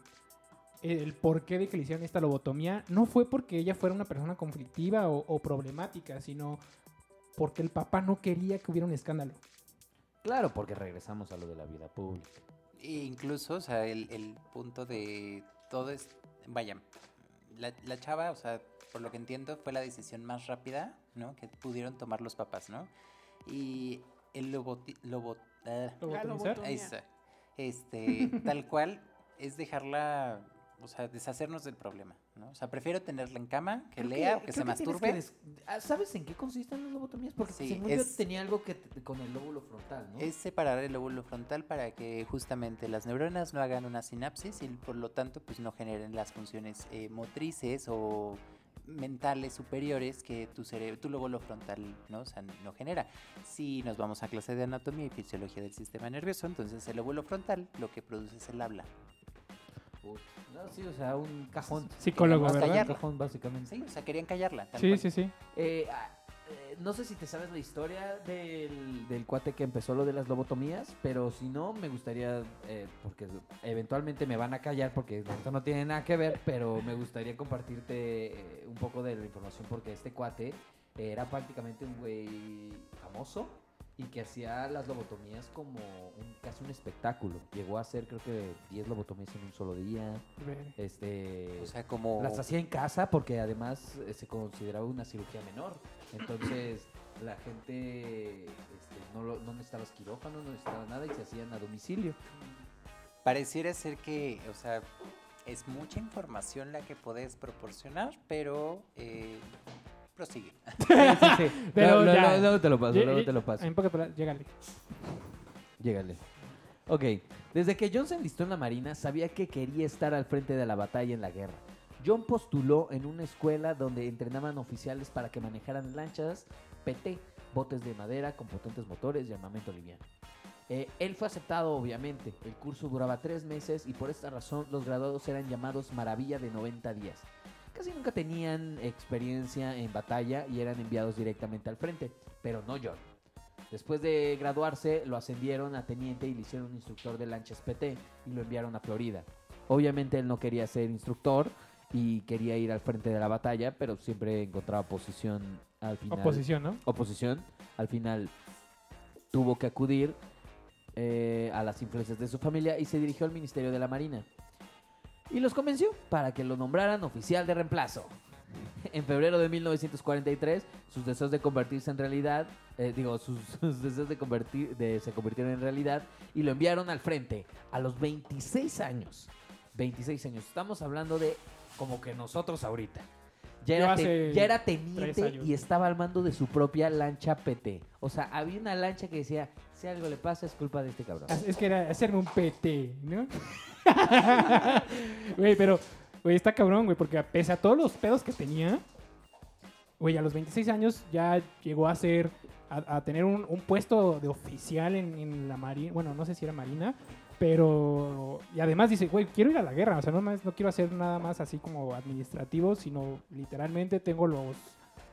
el porqué de que le hicieran esta lobotomía no fue porque ella fuera una persona conflictiva o, o problemática, sino porque el papá no quería que hubiera un escándalo. Claro, porque regresamos a lo de la vida pública. E incluso, o sea, el, el punto de todo es, vaya, la, la chava, o sea, por lo que entiendo, fue la decisión más rápida, ¿no? Que pudieron tomar los papás, ¿no? Y el lobo, lobo, ah, este, tal cual, es dejarla, o sea, deshacernos del problema, ¿no? O sea, prefiero tenerla en cama, que Creo lea o que se que masturbe. des- Ah, ¿Sabes en qué consisten las lobotomías? Porque Sí, según yo es- tenía algo que con el lóbulo frontal, ¿no? Es separar el lóbulo frontal para que justamente las neuronas no hagan una sinapsis y por lo tanto pues no generen las funciones eh, motrices o mentales superiores que tu cerebro, tu lóbulo frontal ¿no? O sea, no genera. Si nos vamos a clase de anatomía y fisiología del sistema nervioso, entonces el lóbulo frontal lo que produce es el habla. No, sí, o sea, un cajón. Psicólogo. Un cajón, básicamente. Sí, o sea, querían callarla. tal Sí, cual. sí, sí. Eh, ah, eh, no sé si te sabes la historia del, del cuate que empezó lo de las lobotomías, pero si no, me gustaría, eh, porque eventualmente me van a callar porque esto no tiene nada que ver, pero me gustaría compartirte eh, un poco de la información porque este cuate era prácticamente un güey famoso y que hacía las lobotomías como un, casi un espectáculo. Llegó a hacer creo que 10 lobotomías en un solo día. Este, O sea, como... las hacía en casa porque además eh, se consideraba una cirugía menor. Entonces la gente este, no, lo- no necesitaba quirófano, no necesitaba nada y se hacían a domicilio. Pareciera ser que, o sea, es mucha información la que puedes proporcionar, pero eh, prosigue. Sí, sí, sí. Pero Luego- ya. luego- luego te lo paso, Lle- luego te lo paso. En pocas palabras, llégale. Llégale. Ok, desde que John se enlistó en la Marina, sabía que quería estar al frente de la batalla en la guerra. John postuló en una escuela donde entrenaban oficiales para que manejaran lanchas PT, botes de madera con potentes motores y armamento liviano. Eh, él fue aceptado, obviamente. El curso duraba tres meses y por esta razón los graduados eran llamados Maravilla de 90 días. Casi nunca tenían experiencia en batalla y eran enviados directamente al frente, pero no John. Después de graduarse, lo ascendieron a teniente y le hicieron instructor de lanchas PT y lo enviaron a Florida. Obviamente él no quería ser instructor y quería ir al frente de la batalla, pero siempre encontraba posición al final. Oposición, ¿no? Oposición. Al final tuvo que acudir eh, a las influencias de su familia y se dirigió al Ministerio de la Marina. Y los convenció para que lo nombraran oficial de reemplazo. En febrero de 1943, sus deseos de convertirse en realidad, eh, digo, sus, sus deseos de convertir, de, se convirtieron en realidad y lo enviaron al frente a los 26 años. 26 años. Estamos hablando de como que nosotros ahorita. Ya era, te- ya era teniente y estaba al mando de su propia lancha PT. O sea, había una lancha que decía, si algo le pasa es culpa de este cabrón. Es que era hacerme un PT, ¿no? Güey, pero, güey, está cabrón, güey, porque pese a todos los pedos que tenía, güey, a los 26 años ya llegó a ser, a, tener un, puesto de oficial en, en la marina, bueno, no sé si era marina, pero, y además dice, güey, quiero ir a la guerra, o sea, no, más, no quiero hacer nada más así como administrativo, sino literalmente tengo los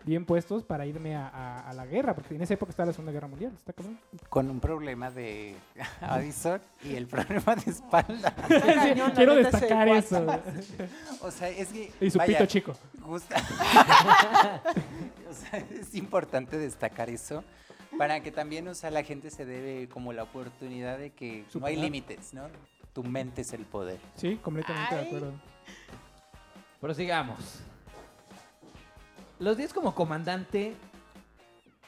bien puestos para irme a, a- a la guerra, porque en esa época estaba la Segunda Guerra Mundial, está cabrón. Con un problema de Addison y el problema de espalda. Quiero destacar eso. O sea, es que. Y su vaya, pito chico. O sea, es importante destacar eso para que también, o sea, la gente se debe como la oportunidad de que no hay límites, ¿no? Tu mente es el poder. Sí, completamente de acuerdo. Prosigamos. Los días como comandante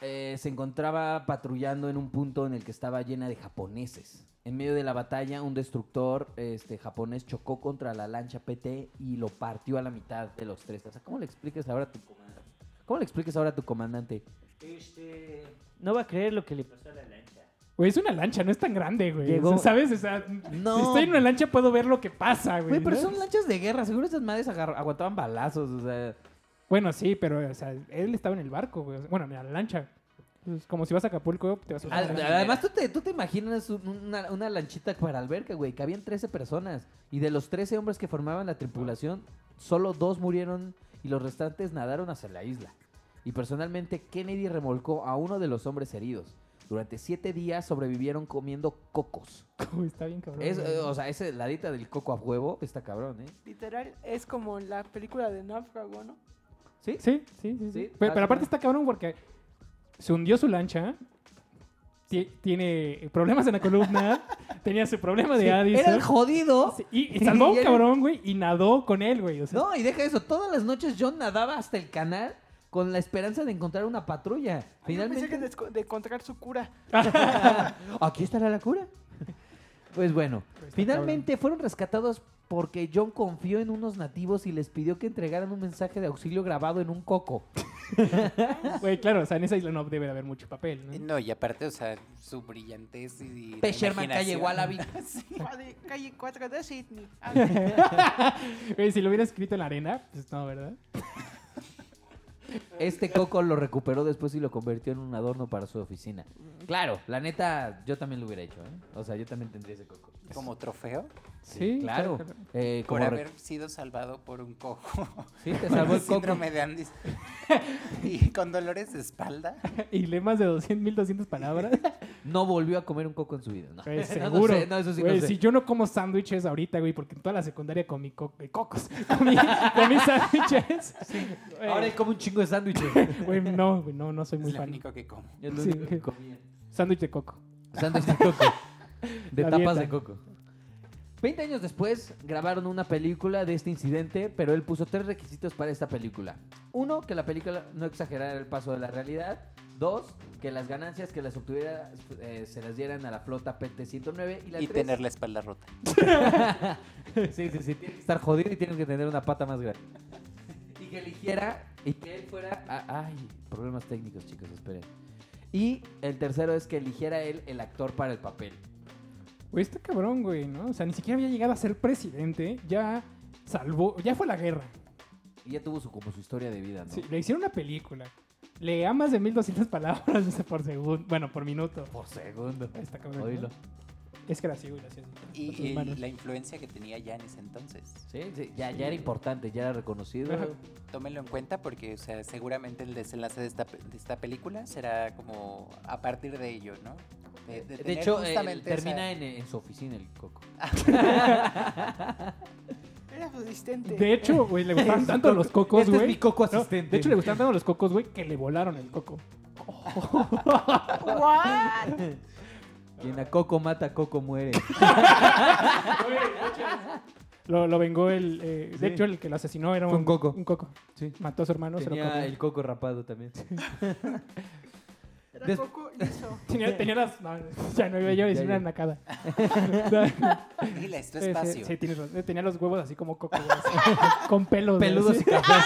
eh, se encontraba patrullando en un punto en el que estaba llena de japoneses. En medio de la batalla, un destructor este, japonés chocó contra la lancha PT y lo partió a la mitad de los tres. O sea, ¿cómo le explicas ahora a tu comandante? ¿Cómo le explicas ahora a tu comandante? Este. No va a creer lo que le pasó a la lancha. Güey, es una lancha, no es tan grande, güey. Llegó- O sea, ¿Sabes? O sea, No. si estoy en una lancha puedo ver lo que pasa, güey. Güey, pero ¿no? son lanchas de guerra. Seguro esas madres agar- aguantaban balazos. O sea, Bueno, sí, pero, o sea, él estaba en el barco, güey. Bueno, en la lancha. Pues, como si vas a Acapulco, te vas a Al- además, tú te, tú te imaginas un- una, una lanchita para alberca, güey. Cabían 13 personas. Y de los 13 hombres que formaban la tripulación, solo dos murieron y los restantes nadaron hacia la isla. Y personalmente, Kennedy remolcó a uno de los hombres heridos. Durante siete días sobrevivieron comiendo cocos. Uy, está bien cabrón. Es, güey. eh, o sea, ese ladita del coco a huevo está cabrón, ¿eh? Literal, es como la película de Náufrago, ¿no? ¿Sí? Sí, sí, sí. Pero, aparte está cabrón porque se hundió su lancha. ti- Tiene problemas en la columna. tenía su problema de Sí, Addison. Era el jodido. Sí, y, y salvó a un era- cabrón, güey, y nadó con él, güey. O sea, No, y deja eso. Todas las noches John nadaba hasta el canal con la esperanza de encontrar una patrulla. Yo pensé Finalmente... que de, encontrar su cura. Aquí estará la cura. Pues bueno, Pues está finalmente fueron rescatados porque John confió en unos nativos y les pidió que entregaran un mensaje de auxilio grabado en un coco. Güey, claro, o sea, en esa isla no debe de haber mucho papel, ¿no? No, y aparte, o sea, su brillantez y. Pesherman calle. Wallaby. Sí. Calle, calle 4 de Sydney. Ah, Güey, si lo hubiera escrito en la arena, pues no, ¿verdad? Este coco lo recuperó después y lo convirtió en un adorno para su oficina. Claro, la neta, yo también lo hubiera hecho, ¿eh? O sea, yo también tendría ese coco. Como trofeo Sí, claro. claro, Eh, por como haber sido salvado por un cojo. Sí, te salvó el coco. Síndrome de Andes. y con dolores de espalda. Y lee más de 200, 1200 palabras. No volvió a comer un coco en su vida. No, Güey, No, no seguro. sé, no, eso sí no Güey, sé. si yo no como sándwiches ahorita, güey, porque en toda la secundaria comí co- eh, cocos. Comí, comí sándwiches. Güey, Ahora él come un chingo de sándwiches. Güey, no, güey, no, no soy muy Es lo fan. único que como. Es lo Sí. único que comía. Sándwich de coco. Sándwich de coco. De La tapas dieta. de coco. Veinte años después grabaron una película de este incidente, pero él puso tres requisitos para esta película. Uno, que la película no exagerara el paso de la realidad. Dos, que las ganancias que las obtuviera eh, se las dieran a la flota PT-109. Y, la Y tres- tener la espalda rota. sí, sí, sí. Tiene que estar jodido y tiene que tener una pata más grande. Y que eligiera y que él fuera... a- ay, problemas técnicos, chicos, esperen. Y el tercero es que eligiera él el actor para el papel. Güey, está cabrón, güey, ¿no? O sea, ni siquiera había llegado a ser presidente. Ya salvó, ya fue la guerra. Y ya tuvo su, como su historia de vida, ¿no? Sí, le hicieron una película. Leía más de 1200 palabras por segundo. Bueno, por minuto. Por segundo. Está cabrón. ¿no? Es que era ciego y hacía así Y, la influencia que tenía ya en ese entonces. Sí, sí, ya, ya era importante, ya era reconocido. Ajá. Tómenlo en cuenta porque, o sea, seguramente el desenlace de esta, pe- de esta película será como a partir de ello, ¿no? De, de De tener hecho, eh, esa- termina en, en su oficina el coco. Era su asistente. De hecho, güey, le gustaban tanto los cocos, Este es güey. mi coco No, asistente. de hecho, le gustaban tanto los cocos, güey, que le volaron el coco. ¿What? Quien a coco mata, coco muere. Lo, lo vengó el. eh, Sí. De hecho, el que lo asesinó era Fue un, un coco. Un coco. Sí. Mató a su hermano, se lo Tenía comió. el coco rapado también. Era Des- Coco liso. Tenía, tenía las. No, ya no iba yo a decir Ya, una nacada. Dile, es tu Sí, sí, espacio. sí, tienes razón. Tenía los huevos así como coco, güey, así, con pelos. güey, Peludos así. y cafés.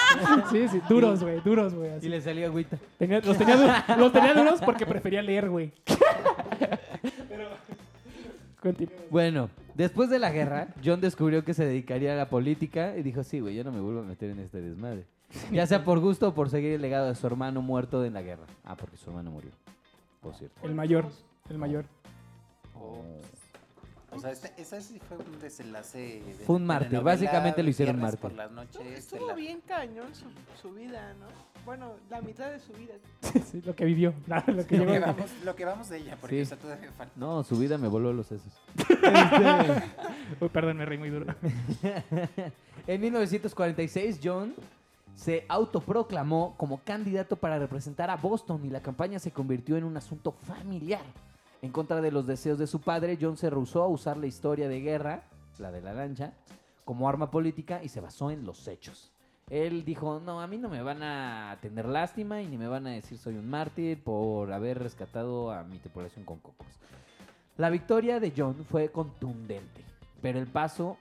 Sí, sí, duros, güey, duros, güey. así. Y le salía agüita. Tenía- los, tenía, du- los tenía duros porque prefería leer, güey. Pero. Bueno, después de la guerra, John descubrió que se dedicaría a la política y dijo, sí, güey, yo no me vuelvo a meter en este desmadre. Ya sea por gusto o por seguir el legado de su hermano muerto en la guerra. Ah, porque su hermano murió, por cierto. El mayor. El mayor. Oh. O sea, este, ese sí fue un desenlace. de- Fue un novela, básicamente lo hicieron mártir. por las noches. de Estuvo la- bien cañón su, su vida, ¿no? Bueno, la mitad de su vida. Sí, lo que vivió. Nada, lo que Lo llegó. que, vamos, lo que vamos de ella, porque Sí. o sea, todavía falta. No, su vida me voló los sesos. Uy, perdón, me reí muy duro. En 1946, John se autoproclamó como candidato para representar a Boston y la campaña se convirtió en un asunto familiar. En contra de los deseos de su padre, John se rehusó a usar la historia de guerra, la de la lancha, como arma política y se basó en los hechos. Él dijo, no, a mí no me van a tener lástima y ni me van a decir soy un mártir por haber rescatado a mi tripulación con cocos. La victoria de John fue contundente, pero el paso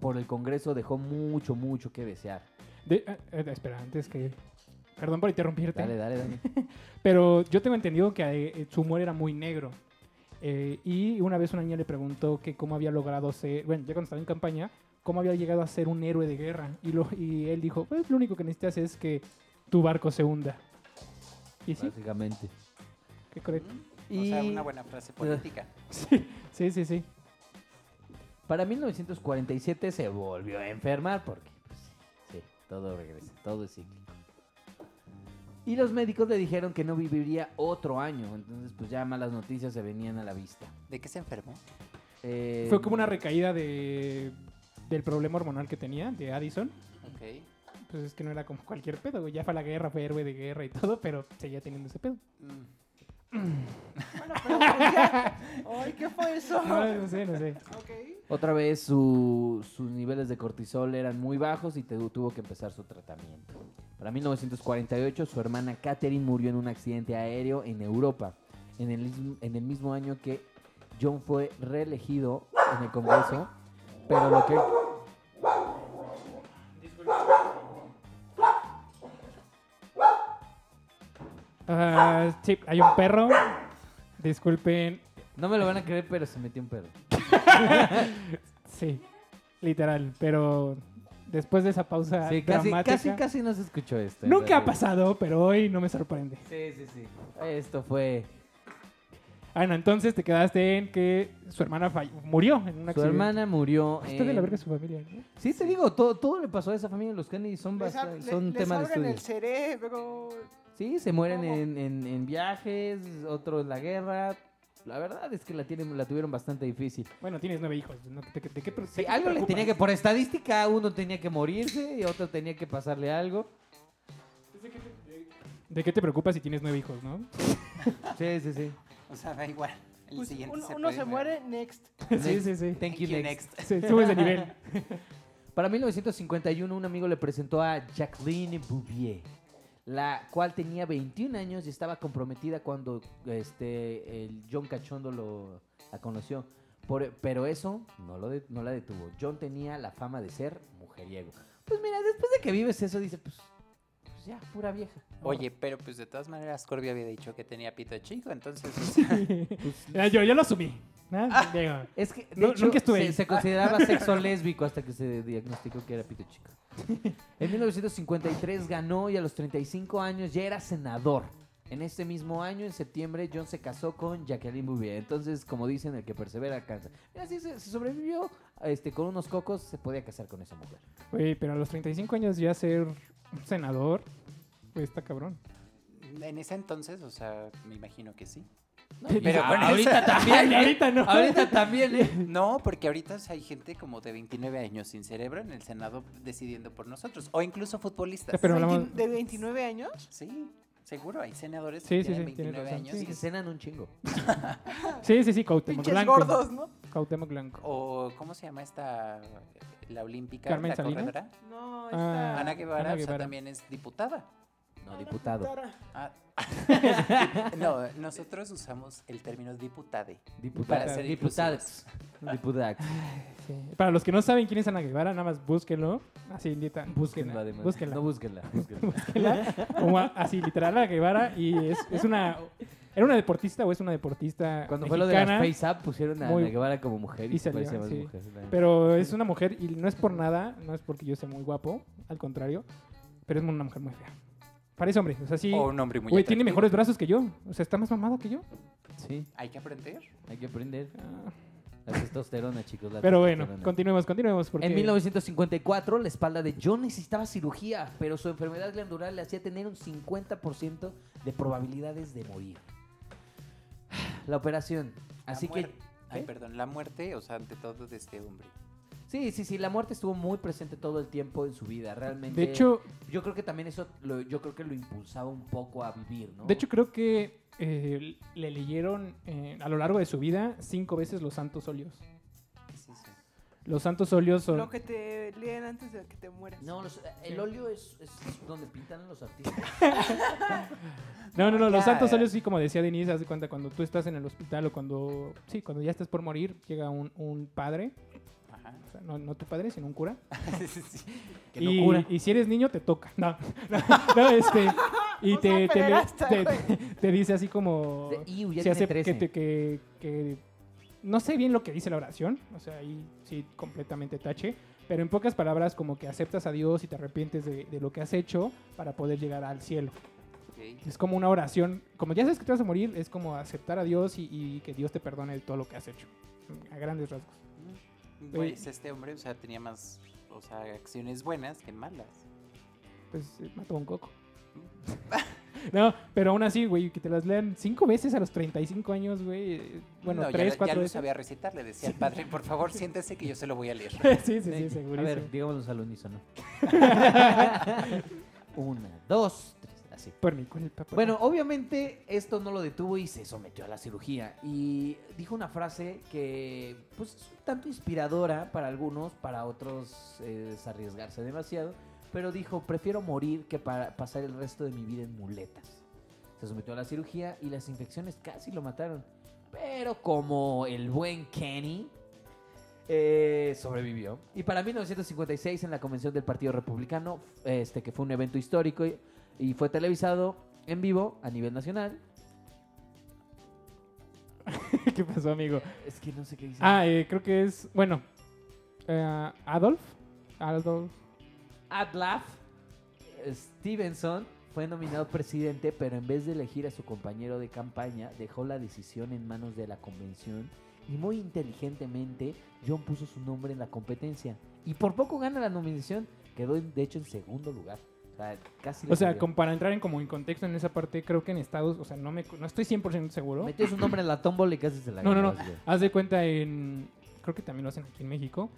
por el Congreso dejó mucho, mucho que desear. De- eh, eh, espera, antes que. Perdón por interrumpirte. Dale, dale, dale. Pero yo tengo entendido que eh, su humor era muy negro. Eh, y una vez una niña le preguntó que cómo había logrado ser, bueno, ya cuando estaba en campaña, cómo había llegado a ser un héroe de guerra. Y, lo, y él dijo, pues lo único que necesitas es que tu barco se hunda. Y sí, Básicamente. qué correcto. O sea, una buena frase política. Sí, sí, sí, sí. Para 1947 se volvió a enfermar porque, pues, sí, todo regresa, todo es cíclico. Y los médicos le dijeron que no viviría otro año, entonces pues ya malas noticias se venían a la vista. ¿De qué se enfermó? Eh, Fue como una recaída de, del problema hormonal que tenía, de Addison. Ok. Pues es que no era como cualquier pedo, güey. Ya fue a la guerra, fue héroe de guerra y todo, pero seguía teniendo ese pedo. Mm. Bueno, pero pues. Ay, ¿qué fue eso? No, no sé, no sé. Ok. Otra vez su- sus niveles de cortisol eran muy bajos y te- tuvo que empezar su tratamiento. Para 1948 su hermana Catherine murió en un accidente aéreo en Europa, en el, en el mismo año que John fue reelegido en el Congreso, pero lo que... Ah, sí, hay un perro. Disculpen. No me lo van a creer, pero se metió un perro. Sí, literal. Pero después de esa pausa Sí, casi, dramática. casi, casi no se escuchó esto. Nunca ha pasado, pero hoy no me sorprende. Sí, sí, sí. Esto fue... Ah, no, entonces te quedaste en que su hermana murió en un Su accidente. hermana murió Está de la verga su familia, ¿no? Sí, te digo, todo, todo le pasó a esa familia. Los Kennedy son, Les, son le- les tema de abren estudio. el cerebro. Sí, se mueren en, en- en viajes, otro en la guerra. La verdad es que la, tienen, la tuvieron bastante difícil. Bueno, tienes nueve hijos. ¿no? ¿De, qué- de qué, de Sí, qué te algo le preocupas? tenía que, por estadística, uno tenía que morirse y otro tenía que pasarle algo. ¿De qué te preocupas si tienes nueve hijos, no? Sí, sí, sí. O sea, da igual. El Pues siguiente uno se uno puede se muere, next. sí, sí, sí. Thank you, next. Sí, subes de nivel. Para 1951, un amigo le presentó a Jacqueline Bouvier, la cual tenía 21 años y estaba comprometida cuando este, el John Cachondo lo, la conoció. Por- pero eso no, lo de- no la detuvo. John tenía la fama de ser mujeriego. Pues mira, después de que vives eso, dice, pues, pues ya, pura vieja. Oye, pero pues de todas maneras Corby había dicho que tenía pito chico, entonces o sea, Pues, yo, yo lo asumí. ¿No? Digo, es que, de No, hecho, nunca estuve se, ahí. se consideraba sexo lésbico hasta que se diagnosticó que era pito chico. En 1953 ganó y a los 35 años ya era senador. En este mismo año, en septiembre, John se casó con Jacqueline Bouvier. Entonces, como dicen, el que persevera alcanza. Mira, si se, se sobrevivió este, con unos cocos, se podía casar con esa mujer. Güey, pero a los 35 años ya ser senador, pues está cabrón. en ese entonces, o sea, me imagino que sí. Pero Pero con ahorita esa- también, ¿eh? ahorita no. Ahorita también, ¿eh? No, porque ahorita hay gente como de 29 años sin cerebro en el Senado decidiendo por nosotros, o incluso futbolistas. Pero hablamos- ¿De 29 años? Sí, seguro, hay senadores Sí, que sí, tienen sí, tienes 29 razón. años. Y y- que cenan un chingo. Sí, sí, sí, Cuauhtémoc Blanco. gordos, ¿no? Cuauhtémoc Blanco. O, ¿cómo se llama esta, la olímpica, Carmen la Salinas. corredora? No, Ah, está. Ana Guevara, Ana o sea, Guevara. también es diputada. No, diputado. Ah. no, nosotros usamos el término diputade. Diputado. Para ser Diputados. Diputados. Sí. Para los que no saben quién es Ana Guevara, nada más búsquenlo. Así, neta, Búsquenla, búsquenla. No búsquenla. búsquenla. búsquenla. Como a- así, literal, Ana Guevara. Y es, es una. ¿Era una deportista o es una deportista Cuando fue lo de las mexicana? Face Up, pusieron a Muy- Ana Guevara como mujer y, y se salió, parecía más sí. mujer. la- Pero es una mujer y no es por nada, no es porque yo sea muy guapo, al contrario, pero es una mujer muy fea. Parece hombre, o sea, sí. O un hombre muy Güey, tiene atractivo. mejores brazos que yo. O sea, está más mamada que yo. Sí, Hay que aprender. hay que aprender. Ah, La testosterona, chicos. la Pero bueno, testosterona. continuemos, continuemos. Porque En 1954, la espalda de John necesitaba cirugía, pero su enfermedad glandular le hacía tener un 50% de probabilidades de morir. La operación. Así La que... muer- Ay, perdón, la muerte, o sea, ante todo de este hombre. Sí, sí, sí, la muerte estuvo muy presente todo el tiempo en su vida, realmente. De hecho, yo creo que también eso, lo- yo creo que lo impulsaba un poco a vivir, ¿no? de hecho creo que eh, le leyeron eh, a lo largo de su vida cinco veces los santos óleos. ¿Qué es eso? Los santos óleos son... Lo que te leen antes de que te mueras. No, los- el óleo es, es donde pintan los artistas. No, no, no, los Ya, santos óleos sí, como decía Denise, haz de cuenta cuando tú estás en el hospital o cuando... Sí, cuando ya estás por morir, llega un, un padre, Ajá. o sea, no, no tu padre, sino un cura. Sí, sí. Que no y, cura. y si eres niño, te toca. No, no, no, este. Y te, sea, te, pederasta, te- te dice así como. "Iu, ya tiene hace- 13". que, te- que- que- no sé bien lo que dice la oración. O sea, ahí sí, completamente tache. Pero en pocas palabras, como que aceptas a Dios y te arrepientes de, de lo que has hecho para poder llegar al cielo. Ok. Es como una oración. Como ya sabes que te vas a morir, es como aceptar a Dios y, y que Dios te perdone todo lo que has hecho. A grandes rasgos. Pues este hombre, o sea, tenía más, o sea, acciones buenas que malas. Pues eh, mató a un coco. No, pero aún así, güey, que te las lean cinco veces a los 35 años, güey. eh, Bueno, No, ya tres, le- cuatro ya lo veces. sabía recitar, le decía al padre, por favor, siéntese que yo se lo voy a leer. sí, sí, sí, A segurísimo. ver, digámoslo al unísono. Una, dos, así. Bueno, obviamente esto no lo detuvo y se sometió a la cirugía. Y dijo una frase que, pues, es un tanto inspiradora para algunos, para otros eh, es arriesgarse demasiado. Pero dijo, prefiero morir que para pasar el resto de mi vida en muletas. Se sometió a la cirugía y las infecciones casi lo mataron. Pero como el buen Kenny, eh, sobrevivió. Y para 1956, en la convención del Partido Republicano, este que fue un evento histórico y, fue televisado en vivo a nivel nacional. ¿Qué pasó, amigo? Es que no sé qué dice. Ah, eh, creo que es, bueno, eh, Adolf. Adolf. Adlaf Stevenson fue nominado presidente, pero en vez de elegir a su compañero de campaña, dejó la decisión en manos de la convención y muy inteligentemente John puso su nombre en la competencia. Y por poco gana la nominación, quedó de hecho en segundo lugar. O sea, casi le O sea, salió. como para entrar en como en contexto en esa parte, creo que en Estados, o sea, no, me, no estoy 100% seguro. Metió su nombre en la tómbola y casi se la No, no, no. Haz de cuenta en, creo que también lo hacen aquí en México.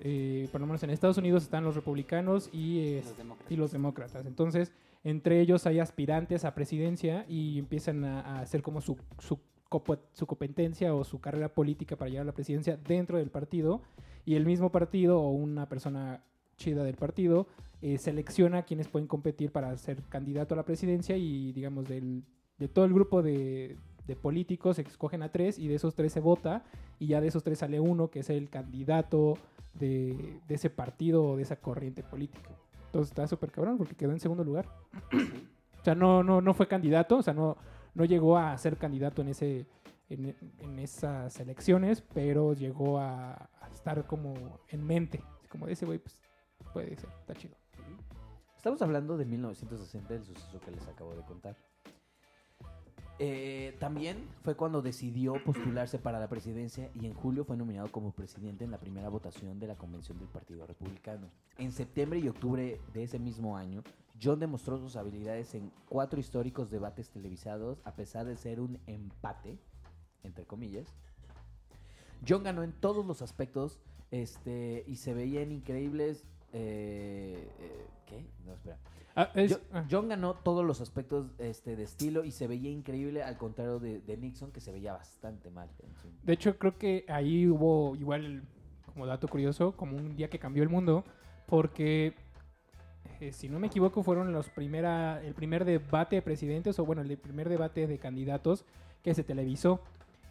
eh, por lo menos en Estados Unidos están los republicanos y, eh, Los demócratas. y los demócratas. Entonces, entre ellos hay aspirantes a presidencia y empiezan a, a hacer como su, su competencia o su carrera política para llegar a la presidencia dentro del partido. Y el mismo partido o una persona chida del partido eh, selecciona a quienes pueden competir para ser candidato a la presidencia y, digamos, del, de todo el grupo de, de políticos se escogen a tres y de esos tres se vota y ya de esos tres sale uno que es el candidato de, de ese partido o de esa corriente política. Entonces está súper cabrón porque quedó en segundo lugar. O sea, no, no, no fue candidato, o sea, no, no llegó a ser candidato en ese en, en esas elecciones, pero llegó a, a estar como en mente. Como de ese güey, pues puede ser, está chido. Estamos hablando de 1960, el suceso que les acabo de contar. Eh, también fue cuando decidió postularse para la presidencia y en julio fue nominado como presidente en la primera votación de la convención del Partido Republicano. En septiembre y octubre de ese mismo año, John demostró sus habilidades en cuatro históricos debates televisados a pesar de ser un empate, entre comillas. John ganó en todos los aspectos este, y se veían increíbles. Eh, eh, ¿Qué? No, espera. Ah, es- Jo- ah. John ganó todos los aspectos este, de estilo y se veía increíble al contrario de, de Nixon que se veía bastante mal. De hecho, creo que ahí hubo igual, como dato curioso, como un día que cambió el mundo, porque eh, si no me equivoco, fueron los primera, el primer debate de presidentes, o bueno, el primer debate de candidatos que se televisó.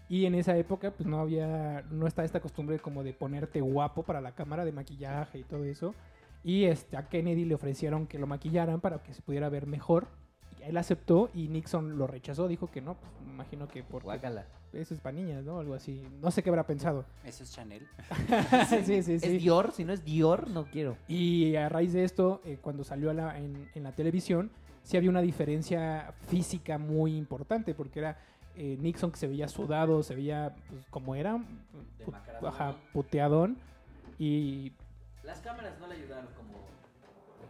Y en esa época, pues no había, no está esta costumbre como de ponerte guapo para la cámara de maquillaje y todo eso. Y este, a Kennedy le ofrecieron que lo maquillaran para que se pudiera ver mejor. Y él aceptó y Nixon lo rechazó, dijo que no, pues me imagino que por Guácala. eso es para niñas, ¿no? Algo así. No sé qué habrá pensado. Eso es Chanel. sí, sí, sí, ¿Es. Dior? Si no es Dior, no quiero. Y a raíz de esto, eh, cuando salió a la- en, en la televisión, sí había una diferencia física muy importante, porque era eh, Nixon que se veía sudado, se veía pues, como era, pu- Demacrado. ajá, puteadón. Y. Las cámaras no le ayudaron como...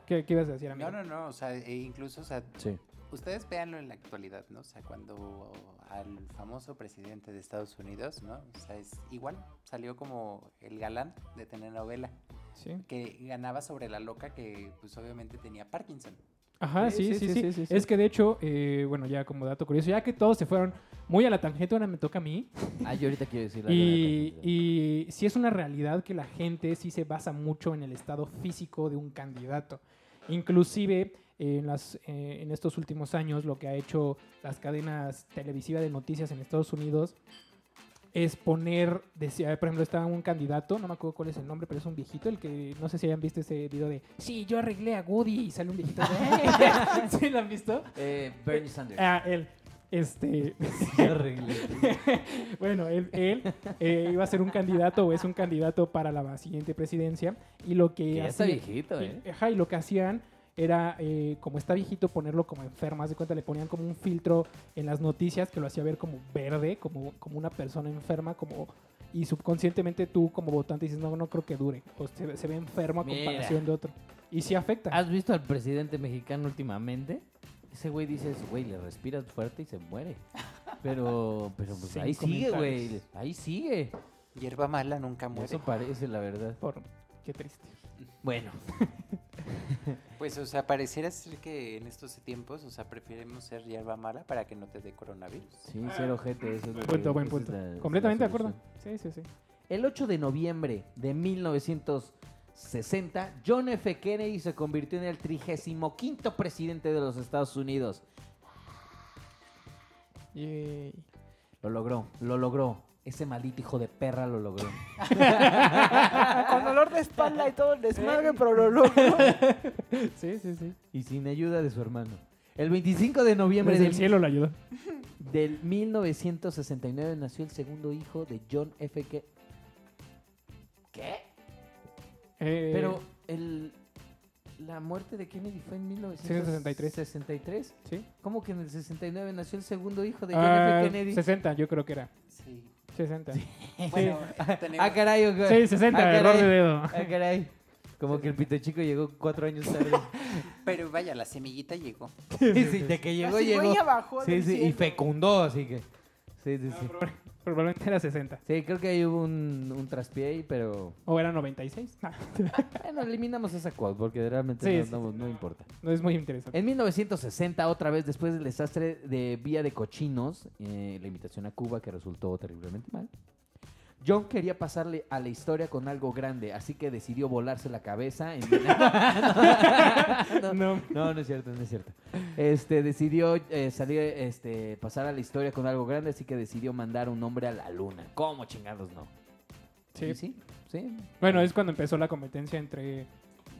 ¿Qué, qué ibas a decir, amigo? No, no, no, o sea, e incluso, o sea, Sí. ustedes véanlo en la actualidad, ¿no? O sea, cuando al famoso presidente de Estados Unidos, ¿no? O sea, es igual, salió como el galán de telenovela, Sí. que ganaba sobre la loca que, pues, obviamente tenía Parkinson. Ajá, sí, sí, sí. sí, Es que de hecho, eh, bueno, ya como dato curioso, ya que todos se fueron muy a la tangente, ahora me toca a mí. Ah, yo ahorita quiero decir la y, y sí es una realidad que la gente sí se basa mucho en el estado físico de un candidato. Inclusive eh, en, las, eh, en estos últimos años lo que ha hecho las cadenas televisivas de noticias en Estados Unidos es poner, decía, por ejemplo, estaba un candidato, no me acuerdo cuál es el nombre, pero es un viejito, el que no sé si hayan visto ese video de, sí, yo arreglé a Woody y sale un viejito. de, ¿Sí lo han visto? Eh, Bernie Sanders. Ah, él. Este, arreglé. bueno, él, él, eh, iba a ser un candidato o es un candidato para la siguiente presidencia y lo que Que ya está viejito, ¿eh? ajá, y lo que hacían era, eh, como está viejito, ponerlo como enfermo. Haz de cuenta, le ponían como un filtro en las noticias que lo hacía ver como verde, como, como una persona enferma, como y subconscientemente tú como votante dices, no, no creo que dure. O se, ve- se ve enfermo a Mira. comparación de otro. Y sí afecta. ¿Has visto al presidente mexicano últimamente? Ese güey dices, güey, le respiras fuerte y se muere. Pero, pero pues ahí sigue, güey. Ahí sigue. Hierba mala nunca muere. Eso parece, la verdad. Por, qué triste. Bueno, Pues, o sea, pareciera ser que en estos tiempos, o sea, preferimos ser hierba mala para que no te dé coronavirus. sí, cero gente. Eso es lo que- Punto, buen esa es punto. la- Completamente de acuerdo. Sí, sí, sí. El 8 de noviembre de 1960, John F. Kennedy se convirtió en el 35 presidente de los Estados Unidos. Yay. Lo logró, lo logró. Ese maldito hijo de perra lo logró. Con dolor de espalda y todo el desmadre, pero lo logró. Sí, sí, sí. y sin ayuda de su hermano. El 25 de noviembre Desde el del, cielo lo ayudó. del 1969 nació el segundo hijo de John F. Kennedy. ¿Qué? Eh, Pero el, la muerte de Kennedy fue en 1963. 63. sí. ¿Cómo que en el 69 nació el segundo hijo de John Ah, F. Kennedy? 60, yo creo que era. Sí. 60. Sí, Bueno, tenemos... Ah, caray. ok. 60, Ah, error de dedo. Ah, caray. Como que el pito chico llegó cuatro años tarde. Pero vaya, la semillita llegó. sí, sí, de que llegó, Así llegó. abajo Sí, sí, y fecundó, así que. Sí, sí, sí. Probablemente era 60. Sí, creo que ahí hubo un, un traspié ahí, pero. O era 96. Ah, Bueno, eliminamos esa quote porque realmente Sí, no, sí, no- no importa. no es muy interesante. En 1960, otra vez después del desastre de Vía de Cochinos, eh, la invitación a Cuba que resultó terriblemente mal, John quería pasarle a la historia con algo grande, así que decidió volarse la cabeza. En... no, No. no, no es cierto, no es cierto. Este, decidió eh, salir, este, pasar a la historia con algo grande, así que decidió mandar un hombre a la luna. ¿Cómo chingados no? Sí. ¿Y sí? Sí. Bueno, es cuando empezó la competencia entre...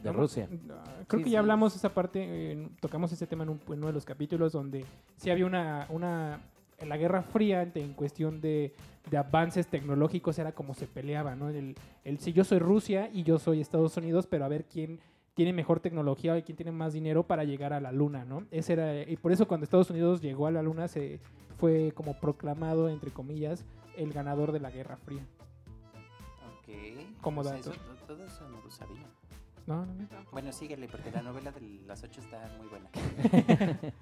de Rusia. ah, Creo Sí, que sí. ya hablamos esa parte, eh, tocamos ese tema en, un- en uno de los capítulos donde sí había una... una en la Guerra Fría, en- cuestión de, de avances tecnológicos, era como se peleaba, ¿no? El, el si yo soy Rusia y yo soy Estados Unidos, pero a ver quién tiene mejor tecnología y quién tiene más dinero para llegar a la luna, ¿no? Ese era, y por eso cuando Estados Unidos llegó a la luna se fue como proclamado, entre comillas, el ganador de la Guerra Fría. Ok. Como O sea, dato. eso- todo eso no lo sabía. No, no, no. Bueno, síguele, porque la novela de las ocho está muy buena.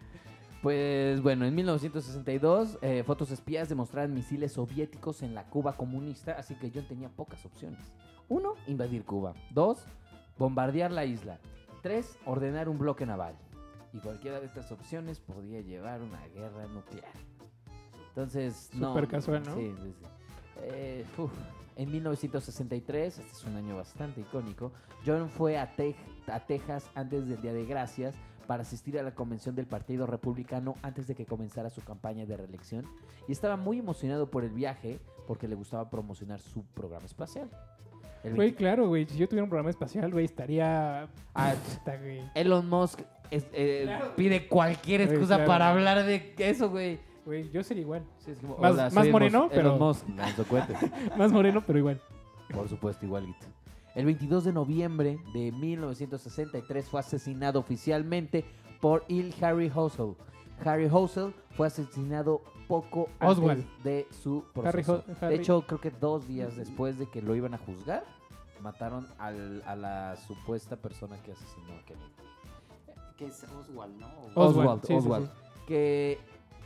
Pues bueno, en 1962 eh, fotos espías demostraron misiles soviéticos en la Cuba comunista, así que John tenía pocas opciones. Uno, invadir Cuba. Dos, bombardear la isla. Tres, ordenar un bloque naval. Y cualquiera de estas opciones podía llevar una guerra nuclear. Entonces, no. Súper casual, ¿no? Sí, sí, sí. Eh, uf, en 1963, este es un año bastante icónico, John fue a, Tej- a Texas antes del Día de Gracias para asistir a la convención del Partido Republicano antes de que comenzara su campaña de reelección y estaba muy emocionado por el viaje porque le gustaba promocionar su programa espacial. El Güey, 20 claro, güey. Si yo tuviera un programa espacial, güey, estaría. Ah, Puta, güey. Elon Musk es- eh, pide cualquier Güey, excusa claro. para hablar de eso, güey. Güey, yo sería igual. Sí, es como, Más- "Hola, más soy Elon moreno, Musk". pero- Elon Musk, lanzó cohetes. Más moreno, pero igual. Por supuesto, igualito. El 22 de noviembre de 1963 fue asesinado oficialmente por Il Harry Hosel. Harry Hosel fue asesinado poco Oswald. antes de su proceso. Harry- De hecho, creo que dos días después de que lo iban a juzgar, mataron al- a la supuesta persona que asesinó a Kennedy. Que es Oswald, ¿no? Oswald, Oswald, sí, sí, Oswald. sí. Que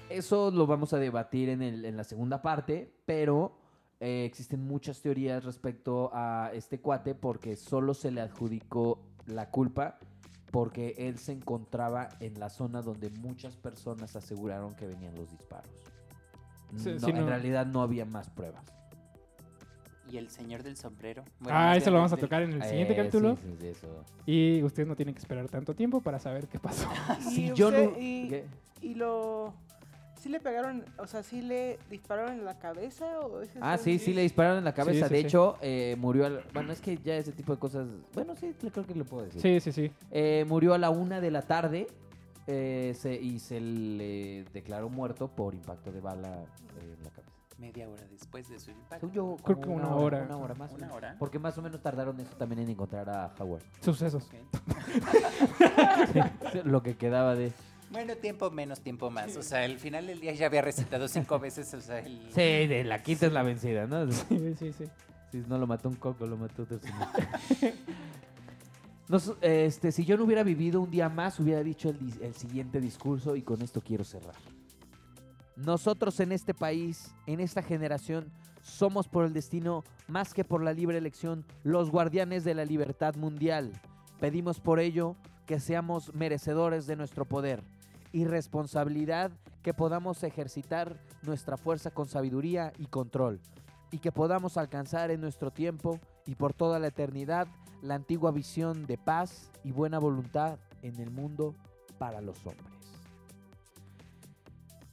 eso lo vamos a debatir en, el- en la segunda parte, pero eh, existen muchas teorías respecto a este cuate porque solo se le adjudicó la culpa porque él se encontraba en la zona donde muchas personas aseguraron que venían los disparos. Sí, No, sí, En no. realidad no había más pruebas. Y el señor del sombrero. ah, eso lo vamos a tocar en el siguiente Eh, capítulo. sí, sí, sí, eso. Y ustedes no tienen que esperar tanto tiempo para saber qué pasó. Si Y yo usted- no... y- ¿qué? Y lo... ¿Sí le pegaron, o sea, sí le dispararon en la cabeza o ese Ah, sí, sí le dispararon en la cabeza. sí, de sí. hecho, eh, murió. al- Bueno, es que ya ese tipo de cosas. Bueno, sí, creo que le puedo decir. Sí, sí, sí. Eh, murió a la una de la tarde eh, se- y se le declaró muerto por impacto de bala eh, en la cabeza. Media hora después de su impacto. Yo, Creo que una hora. Una hora más. o ¿Una hora? Porque más o menos tardaron eso también en encontrar a Howard. Sucesos. Lo que quedaba de. Bueno, tiempo menos, tiempo más. O sea, al final del día ya había recetado cinco veces. O sea, el... Sí, de la quinta es la vencida, ¿no? Sí, sí, sí. Si no lo mató un coco, lo mató otro señor. Nos- este, si yo no hubiera vivido un día más, hubiera dicho el, el siguiente discurso y con esto quiero cerrar. Nosotros en este país, en esta generación, somos por el destino más que por la libre elección los guardianes de la libertad mundial. Pedimos por ello que seamos merecedores de nuestro poder y responsabilidad que podamos ejercitar nuestra fuerza con sabiduría y control y que podamos alcanzar en nuestro tiempo y por toda la eternidad la antigua visión de paz y buena voluntad en el mundo para los hombres.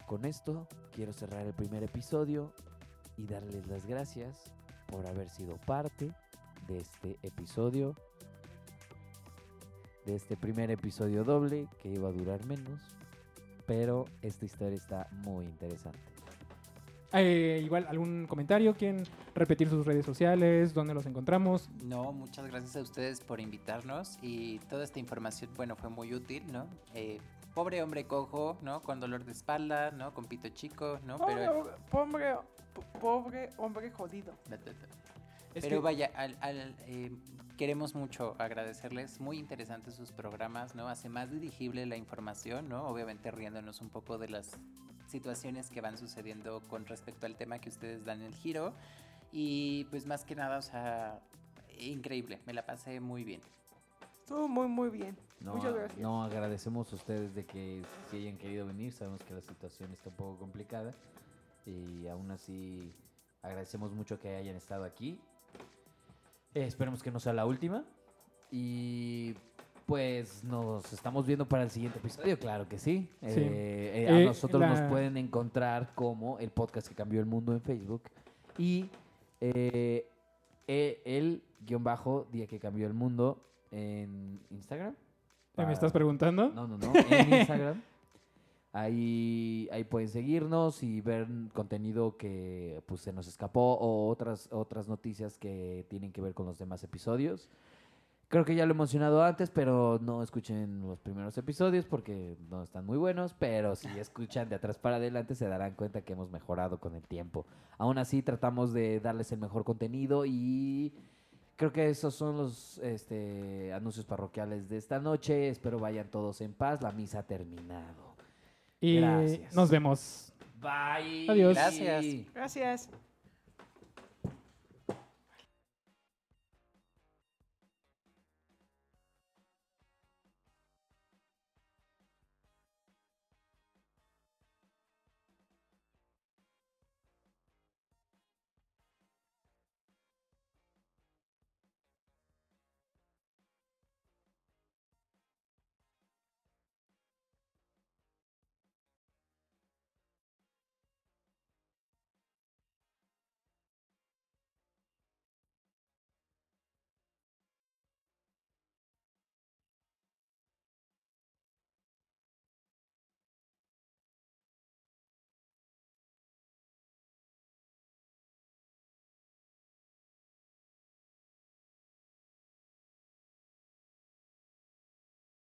Con esto quiero cerrar el primer episodio y darles las gracias por haber sido parte de este episodio, de este primer episodio doble que iba a durar menos, pero esta historia está muy interesante. Eh, igual, ¿algún comentario? ¿Quieren repetir sus redes sociales? ¿Dónde los encontramos? No, muchas gracias a ustedes por invitarnos y toda esta información, bueno, fue muy útil, ¿no? Eh, pobre hombre cojo, ¿no? Con dolor de espalda, ¿no? Con pito chico, ¿no? Pobre, Pero, pobre, po- pobre hombre jodido. Pero vaya, al, al, eh, queremos mucho agradecerles, muy interesantes sus programas, ¿no? Hace más dirigible la información, ¿no? Obviamente riéndonos un poco de las situaciones que van sucediendo con respecto al tema que ustedes dan el giro. Y pues más que nada, o sea, increíble, me la pasé muy bien. Estuvo muy, muy bien. No, Muchas gracias. no, agradecemos a ustedes de que si hayan querido venir. Sabemos que la situación está un poco complicada. Y aún así agradecemos mucho que hayan estado aquí. Eh, esperemos que no sea la última. Y pues nos estamos viendo para el siguiente episodio, claro que sí. Sí. Eh, eh, a Eh, nosotros la- nos pueden encontrar como el podcast que cambió el mundo en Facebook. Y eh, el guion bajo día que cambió el mundo en Instagram. ¿Me Para- estás preguntando? no, no, no. En Instagram. Ahí, ahí pueden seguirnos y ver contenido que pues, se nos escapó o otras, otras noticias que tienen que ver con los demás episodios. Creo que ya lo he mencionado antes, pero no escuchen los primeros episodios porque no están muy buenos, pero si escuchan de atrás para adelante se darán cuenta que hemos mejorado con el tiempo. Aún así tratamos de darles el mejor contenido y creo que esos son los este, anuncios parroquiales de esta noche. Espero vayan todos en paz, la misa ha terminado. Y Gracias. nos vemos. Bye. Adiós. Gracias. Gracias.